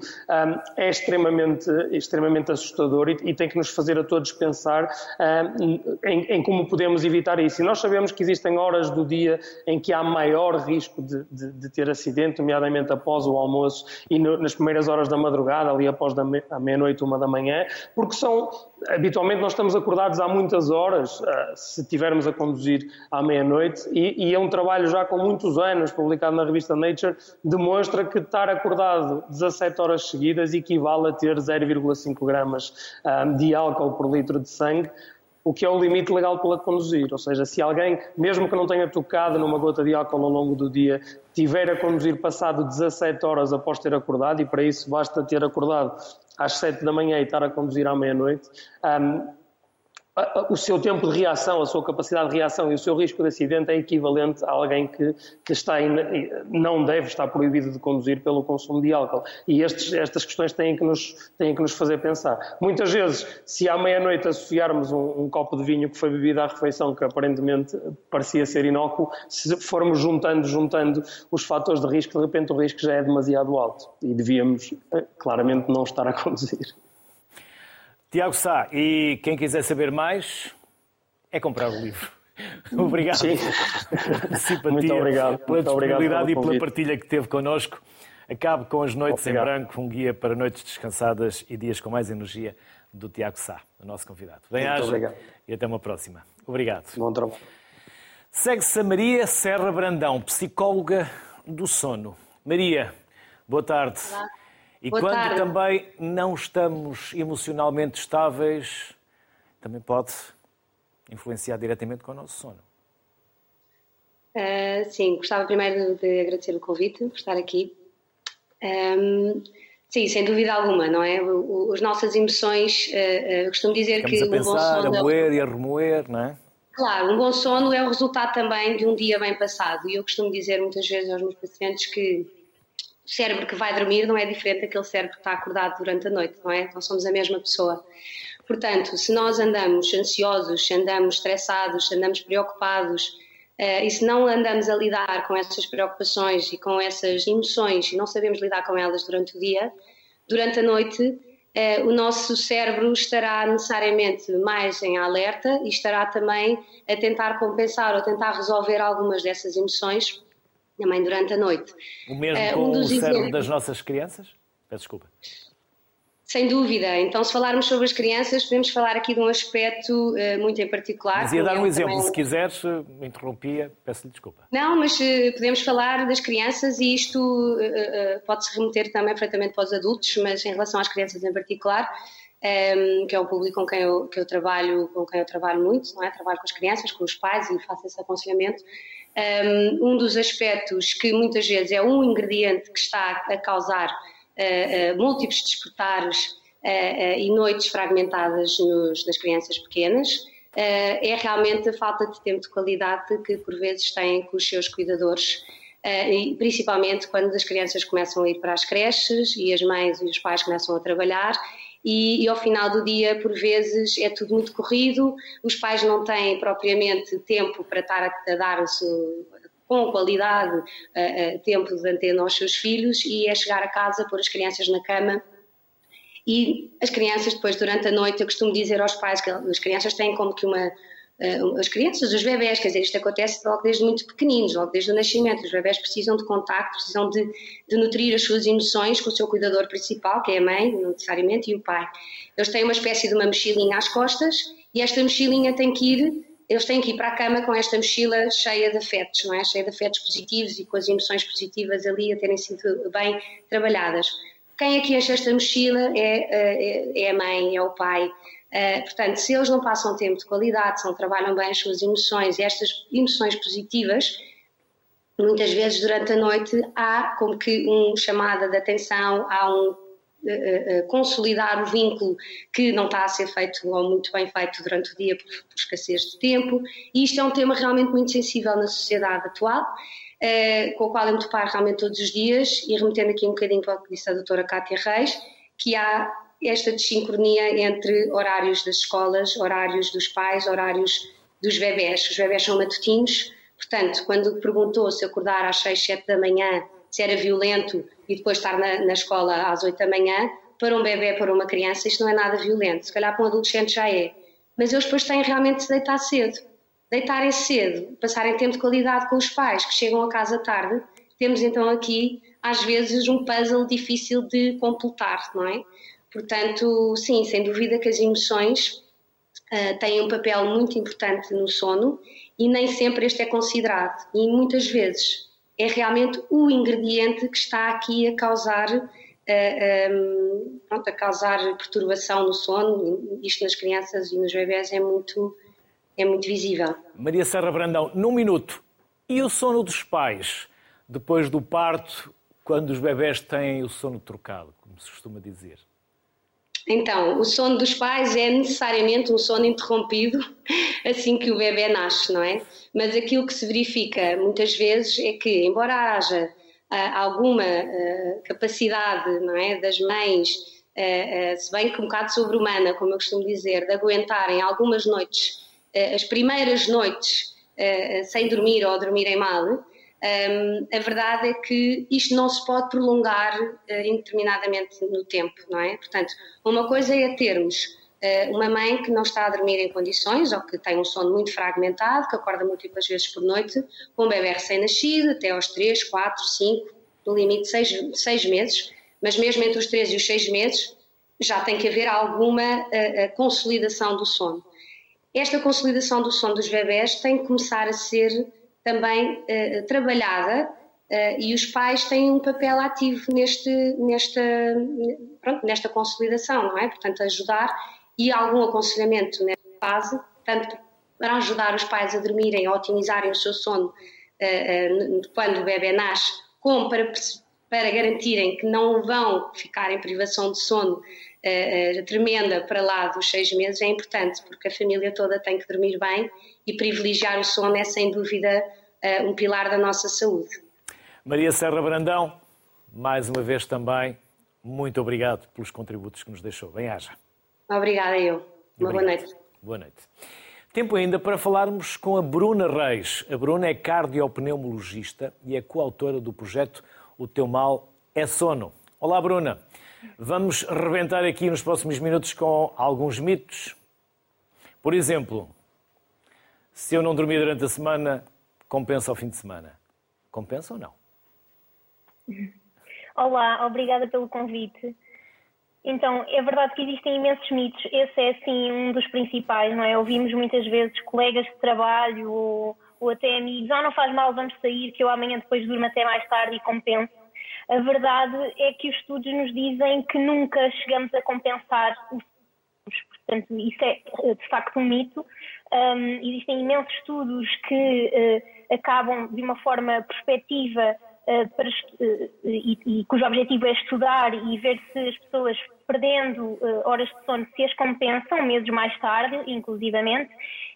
é extremamente, extremamente assustador e, e, tem que nos fazer a todos pensar em, em como podemos evitar isso. E nós sabemos que existem horas do dia em que há maior risco de, de, de ter acidente, nomeadamente após o almoço e no, nas primeiras horas da madrugada, ali após me, a meia-noite, uma da manhã, porque são, habitualmente nós estamos acordados há muitas horas, uh, se estivermos a conduzir à meia-noite, e, e é um trabalho já com muitos anos, publicado na revista Nature, demonstra que estar acordado 17 horas seguidas equivale a ter 0,5 gramas uh, de álcool por litro de sangue, o que é o limite legal para conduzir. Ou seja, se alguém, mesmo que não tenha tocado numa gota de álcool ao longo do dia, tiver a conduzir passado 17 horas após ter acordado, e para isso basta ter acordado às 7 da manhã e estar a conduzir à meia-noite, um, o seu tempo de reação, a sua capacidade de reação e o seu risco de acidente é equivalente a alguém que, que está in, não deve estar proibido de conduzir pelo consumo de álcool. E estes, estas questões têm que, nos, têm que nos fazer pensar. Muitas vezes, se à meia-noite associarmos um, um, copo de vinho que foi bebido à refeição, que aparentemente parecia ser inócuo, se formos juntando, juntando os fatores de risco, de repente o risco já é demasiado alto. E devíamos, eh, claramente, não estar a conduzir. Tiago Sá, e quem quiser saber mais, é comprar o livro. Obrigado. Sim. Simpatia, muito obrigado. Pela muito disponibilidade obrigado e pela partilha que teve connosco. Acabe com as noites obrigado. em branco, um guia para noites descansadas e dias com mais energia do Tiago Sá, o nosso convidado. Bem-aja e até uma próxima. Obrigado. Bom trabalho. Segue-se a Maria Serra Brandão, psicóloga do sono. Maria, boa tarde. Olá. E boa quando tarde. também não estamos emocionalmente estáveis, também pode influenciar diretamente com o nosso sono. Uh, sim, gostava primeiro de agradecer o convite, por estar aqui. Um, sim, sem dúvida alguma, não é? O, o, as nossas emoções, uh, uh, costumo dizer que. a pensar, a moer e a remoer, não é? Claro, um bom sono é o resultado também de um dia bem passado. E eu costumo dizer muitas vezes aos meus pacientes que o cérebro que vai dormir não é diferente daquele cérebro que está acordado durante a noite, não é? Nós somos a mesma pessoa. Portanto, se nós andamos ansiosos, se andamos estressados, se andamos preocupados uh, e se não andamos a lidar com essas preocupações e com essas emoções e não sabemos lidar com elas durante o dia, durante a noite Uh, o nosso cérebro estará necessariamente mais em alerta e estará também a tentar compensar ou tentar resolver algumas dessas emoções também durante a noite. O mesmo uh, com um o cérebro exemplos... das nossas crianças? Peço desculpa. Sem dúvida. Então, se falarmos sobre as crianças, podemos falar aqui de um aspecto uh, muito em particular. Mas ia dar um exemplo, também... se quiseres, me interrompia, peço-lhe desculpa. Não, mas uh, podemos falar das crianças e isto uh, pode-se remeter também perfeitamente para os adultos, mas em relação às crianças em particular, um, ehm, que é um público com quem, eu, que eu trabalho, com quem eu trabalho muito, não é? Trabalho com as crianças, com os pais e faço esse aconselhamento. Um, dos aspectos que muitas vezes é um ingrediente que está a causar uh, múltiplos despertares e noites fragmentadas nos, nas crianças pequenas, é realmente a falta de tempo de qualidade que por vezes têm com os seus cuidadores. Uh, principalmente quando as crianças começam a ir para as creches e as mães e os pais começam a trabalhar e, e, ao final do dia, por vezes, é tudo muito corrido, os pais não têm propriamente tempo para estar a, a dar seu, com qualidade uh, uh, tempo de antena aos seus filhos e é chegar a casa, pôr as crianças na cama. E as crianças depois durante a noite, eu costumo dizer aos pais que as crianças têm como que uma as crianças, os bebés, quer dizer, isto acontece logo desde muito pequeninos, logo desde o nascimento. Os bebés precisam de contacto, precisam de, de, nutrir as suas emoções com o seu cuidador principal, que é a mãe, necessariamente, e o pai. Eles têm uma espécie de uma mochilinha às costas e esta mochilinha tem que ir eles têm que ir para a cama com esta mochila cheia de afetos, não é? Cheia de afetos positivos e com as emoções positivas ali a terem sido bem trabalhadas. Quem aqui enche esta mochila é, é, é a mãe, é o pai. Uh, portanto, se eles não passam tempo de qualidade, se não trabalham bem as suas emoções e estas emoções positivas, muitas vezes durante a noite há como que uma chamada de atenção, há um consolidar o vínculo que não está a ser feito ou muito bem feito durante o dia por, por escassez de tempo. E isto é um tema realmente muito sensível na sociedade atual, com o qual eu me deparo realmente todos os dias, e remetendo aqui um bocadinho para o que disse a doutora Cátia Reis, que há esta desincronia entre horários das escolas, horários dos pais, horários dos bebés. Os bebés são matutinos, portanto, quando perguntou se acordar às 6, 7 da manhã se era violento e depois estar na, na escola às 8 da manhã, para um bebê, para uma criança, isto não é nada violento. Se calhar para um adolescente já é. Mas eles depois têm realmente de se deitar cedo. Deitarem cedo, passarem tempo de qualidade com os pais, que chegam a casa tarde. Temos então aqui, às vezes, um puzzle difícil de completar, não é? Portanto, sim, sem dúvida que as emoções uh, têm um papel muito importante no sono e nem sempre este é considerado. E muitas vezes é realmente o ingrediente que está aqui a causar, uh, eh, um, ehm, pronto, a causar perturbação no sono. Isto nas crianças e nos bebés é muito, é muito visível. Maria Serra Brandão, num minuto. E o sono dos pais, depois do parto, quando os bebés têm o sono trocado, como se costuma dizer? Então, o sono dos pais é necessariamente um sono interrompido assim que o bebê nasce, não é? Mas aquilo que se verifica muitas vezes é que, embora haja uh, alguma uh, capacidade, não é, das mães, uh, se bem que um bocado sobre-humana, como eu costumo dizer, de aguentarem algumas noites, as primeiras noites sem dormir ou dormirem mal, um, a verdade é que isto não se pode prolongar uh, indeterminadamente no tempo, não é? Portanto, uma coisa é termos Uh, uma mãe que não está a dormir em condições ou que tem um sono muito fragmentado, que acorda múltiplas vezes por noite, com um bebê recém-nascido, até aos 3, 4, 5, no limite 6, 6 meses, mas mesmo entre os 3 e os 6 meses já tem que haver alguma uh, consolidação do sono. Esta consolidação do sono dos bebés tem que começar a ser também uh, trabalhada Uh, e os pais têm um papel ativo neste, nesta, pronto, nesta consolidação, não é? Portanto, ajudar e algum aconselhamento nesta fase, tanto para ajudar os pais a dormirem, a otimizarem o seu sono uh, quando o bebê nasce, como para, para garantirem que não vão ficar em privação de sono tremenda para lá dos seis meses, é importante, porque a família toda tem que dormir bem e privilegiar o sono é, sem dúvida, um pilar da nossa saúde. Maria Serra Brandão, mais uma vez também, muito obrigado pelos contributos que nos deixou. Bem-haja. Obrigada, eu. Uma boa noite. Boa noite. Tempo ainda para falarmos com a Bruna Reis. A Bruna é cardiopneumologista e é coautora do projeto O Teu Mal é Sono. Olá, Bruna. Vamos rebentar aqui nos próximos minutos com alguns mitos. Por exemplo, se eu não dormir durante a semana, compensa ao fim de semana. Compensa ou não? Olá, obrigada pelo convite. Então, é verdade que existem imensos mitos. Esse é, sim, um dos principais, não é? Ouvimos muitas vezes colegas de trabalho ou, ou até amigos, ah, não faz mal, vamos sair, que eu amanhã depois durmo até mais tarde e compenso. A verdade é que os estudos nos dizem que nunca chegamos a compensar os Portanto, isso é de facto um mito. Um, existem imensos estudos que uh, acabam de uma forma perspectiva eh, para, eh, e, e, cujo objetivo é estudar e ver se as pessoas perdendo uh, horas de sono se as compensam meses mais tarde, inclusivamente,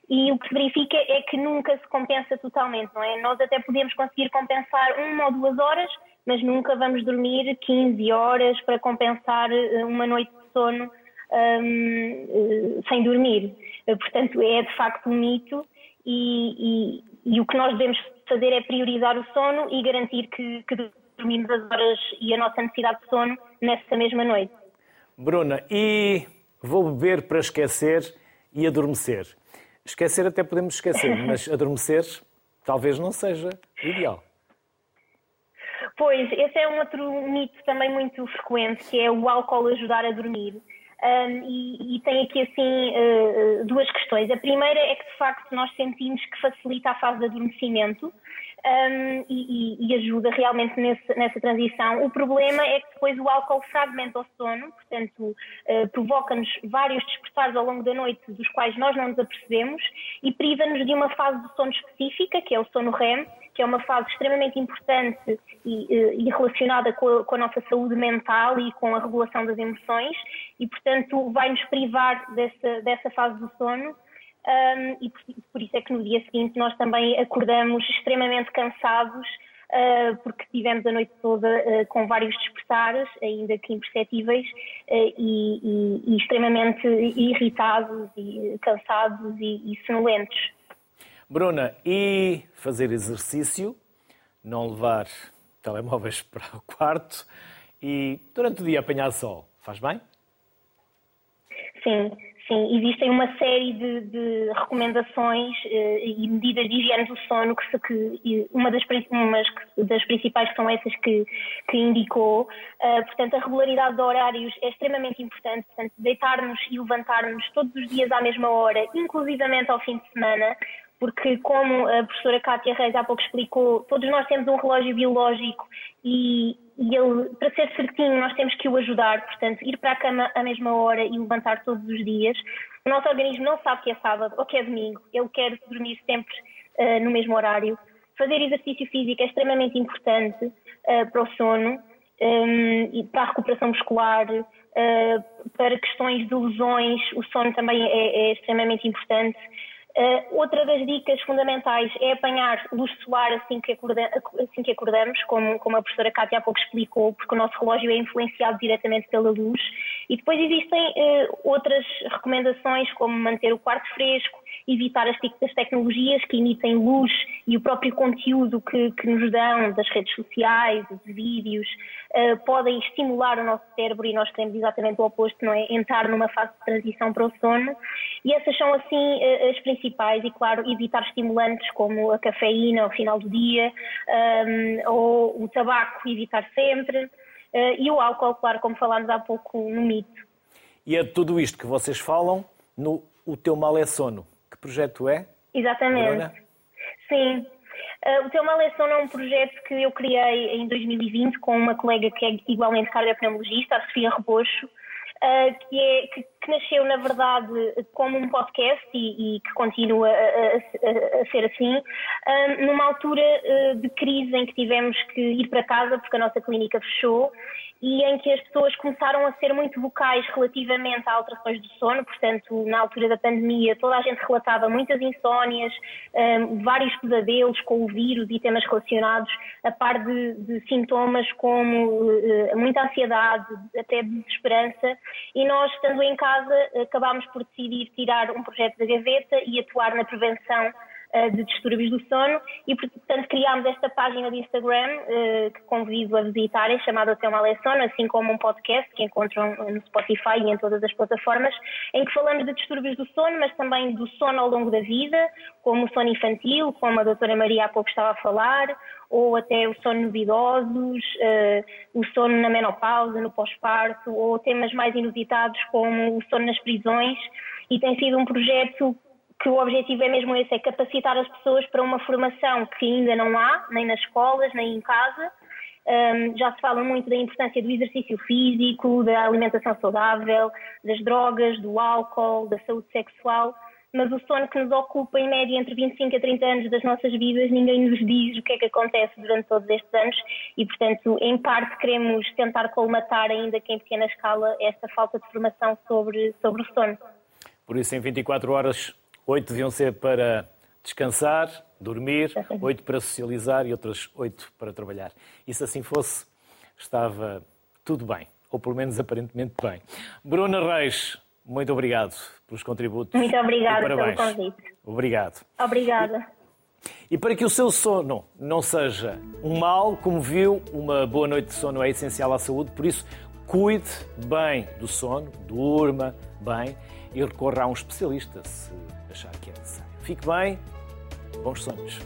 e o que se verifica é que nunca se compensa totalmente, não é? Nós até podemos conseguir compensar uma ou duas horas, mas nunca vamos dormir 15 horas para compensar uma noite de sono um, sem dormir. Portanto, é de facto um mito e, e, e o que nós devemos fazer é priorizar o sono e garantir que, que dormimos as horas e a nossa necessidade de sono nessa mesma noite. Bruna, e vou beber para esquecer e adormecer. Esquecer até podemos esquecer, mas adormecer talvez não seja ideal. Pois, esse é um outro mito também muito frequente, que é o álcool ajudar a dormir. Um, e, e, tem aqui assim uh, duas questões. A primeira é que de facto nós sentimos que facilita a fase de adormecimento um, e, e, ajuda realmente nesse, nessa transição. O problema é que depois o álcool fragmenta o sono, portanto uh, provoca-nos vários despertares ao longo da noite dos quais nós não nos apercebemos e priva-nos de uma fase de sono específica, que é o sono REM, que é uma fase extremamente importante e, e relacionada com a, com a, nossa saúde mental e com a regulação das emoções e, portanto, vai-nos privar dessa, dessa fase do sono um, e por, por, isso é que no dia seguinte nós também acordamos extremamente cansados uh, porque tivemos a noite toda uh, com vários despertares, ainda que imperceptíveis, uh, e, e, e, extremamente irritados e cansados e, e sonolentos. Bruna, e fazer exercício, não levar telemóveis para o quarto e durante o dia apanhar sol, faz bem? Sim, sim. Existem uma série de, de recomendações eh, e medidas de higiene do sono que, que uma das, umas das principais são essas que, que indicou. Uh, portanto, a regularidade de horários é extremamente importante. Portanto, deitar-nos e levantar-nos todos os dias à mesma hora, inclusivamente ao fim de semana, porque, como a professora Cátia Reis há pouco explicou, todos nós temos um relógio biológico e, e ele, para ser certinho, nós temos que o ajudar. Portanto, ir para a cama à mesma hora e levantar todos os dias. O nosso organismo não sabe que é sábado ou que é domingo, ele quer dormir sempre uh, no mesmo horário. Fazer exercício físico é extremamente importante uh, para o sono um, e para a recuperação muscular. Uh, para questões de lesões, o sono também é, é extremamente importante. Uh, outra das dicas fundamentais é apanhar luz solar assim que, acorda, assim que acordamos, como, como, a professora Cátia há pouco explicou, porque o nosso relógio é influenciado diretamente pela luz. E depois existem uh, outras recomendações, como manter o quarto fresco evitar as, as tecnologias que emitem luz e o próprio conteúdo que, que nos dão das redes sociais, de vídeos, uh, podem estimular o nosso cérebro e nós queremos exatamente o oposto, não é? Entrar numa fase de transição para o sono. E essas são, assim, uh, as principais. E, claro, evitar estimulantes como a cafeína ao final do dia um, ou o tabaco, evitar sempre. Uh, e o álcool, claro, como falámos há pouco no mito. E é tudo isto que vocês falam no O Teu Mal é Sono. Que projeto é? Exatamente. Bruna? Sim. Uh, o Teu Mal é Sono é um projeto que eu criei em 2020 com uma colega que é igualmente cardiopneumologista, a Sofia Rebocho, uh, que, é, que, que, nasceu, na verdade, como um podcast e, e que continua a, a, a ser assim, uh, numa altura de crise em que tivemos que ir para casa porque a nossa clínica fechou e em que as pessoas começaram a ser muito vocais relativamente a alterações do sono, portanto, na altura da pandemia, toda a gente relatava muitas insónias, um, vários pesadelos com o vírus e temas relacionados, a par de, de sintomas como uh, muita ansiedade, até desesperança, e nós, estando em casa, acabámos por decidir tirar um projeto da gaveta e atuar na prevenção de distúrbios do sono e, portanto, criámos esta página de Instagram eh, que convido a visitarem, chamada Teu Mal é Sono, assim como um podcast que encontram no Spotify e em todas as plataformas, em que falamos de distúrbios do sono, mas também do sono ao longo da vida, como o sono infantil, como a doutora Maria há pouco estava a falar, ou até o sono nos idosos, uh, o sono na menopausa, no pós-parto, ou temas mais inusitados como o sono nas prisões. E tem sido um projeto que o objetivo é mesmo esse, é capacitar as pessoas para uma formação que ainda não há, nem nas escolas, nem em casa. Um, já se fala muito da importância do exercício físico, da alimentação saudável, das drogas, do álcool, da saúde sexual, mas o sono que nos ocupa em média entre 25 a 30 anos das nossas vidas, ninguém nos diz o que é que acontece durante todos estes anos e, portanto, em parte queremos tentar colmatar, ainda que em pequena escala, esta falta de formação sobre, sobre o sono. Por isso, em 24 horas Oito deviam ser para descansar, dormir, oito para socializar e outras oito para trabalhar. E se assim fosse, estava tudo bem, ou pelo menos aparentemente bem. Bruna Reis, muito obrigado pelos contributos. Muito obrigada pelo convite. Obrigado. Obrigada. E para que o seu sono não seja um mal, como viu, uma boa noite de sono é essencial à saúde, por isso cuide bem do sono, durma bem e recorra a um especialista se achar que é necessário. Fique bem, bons sonhos.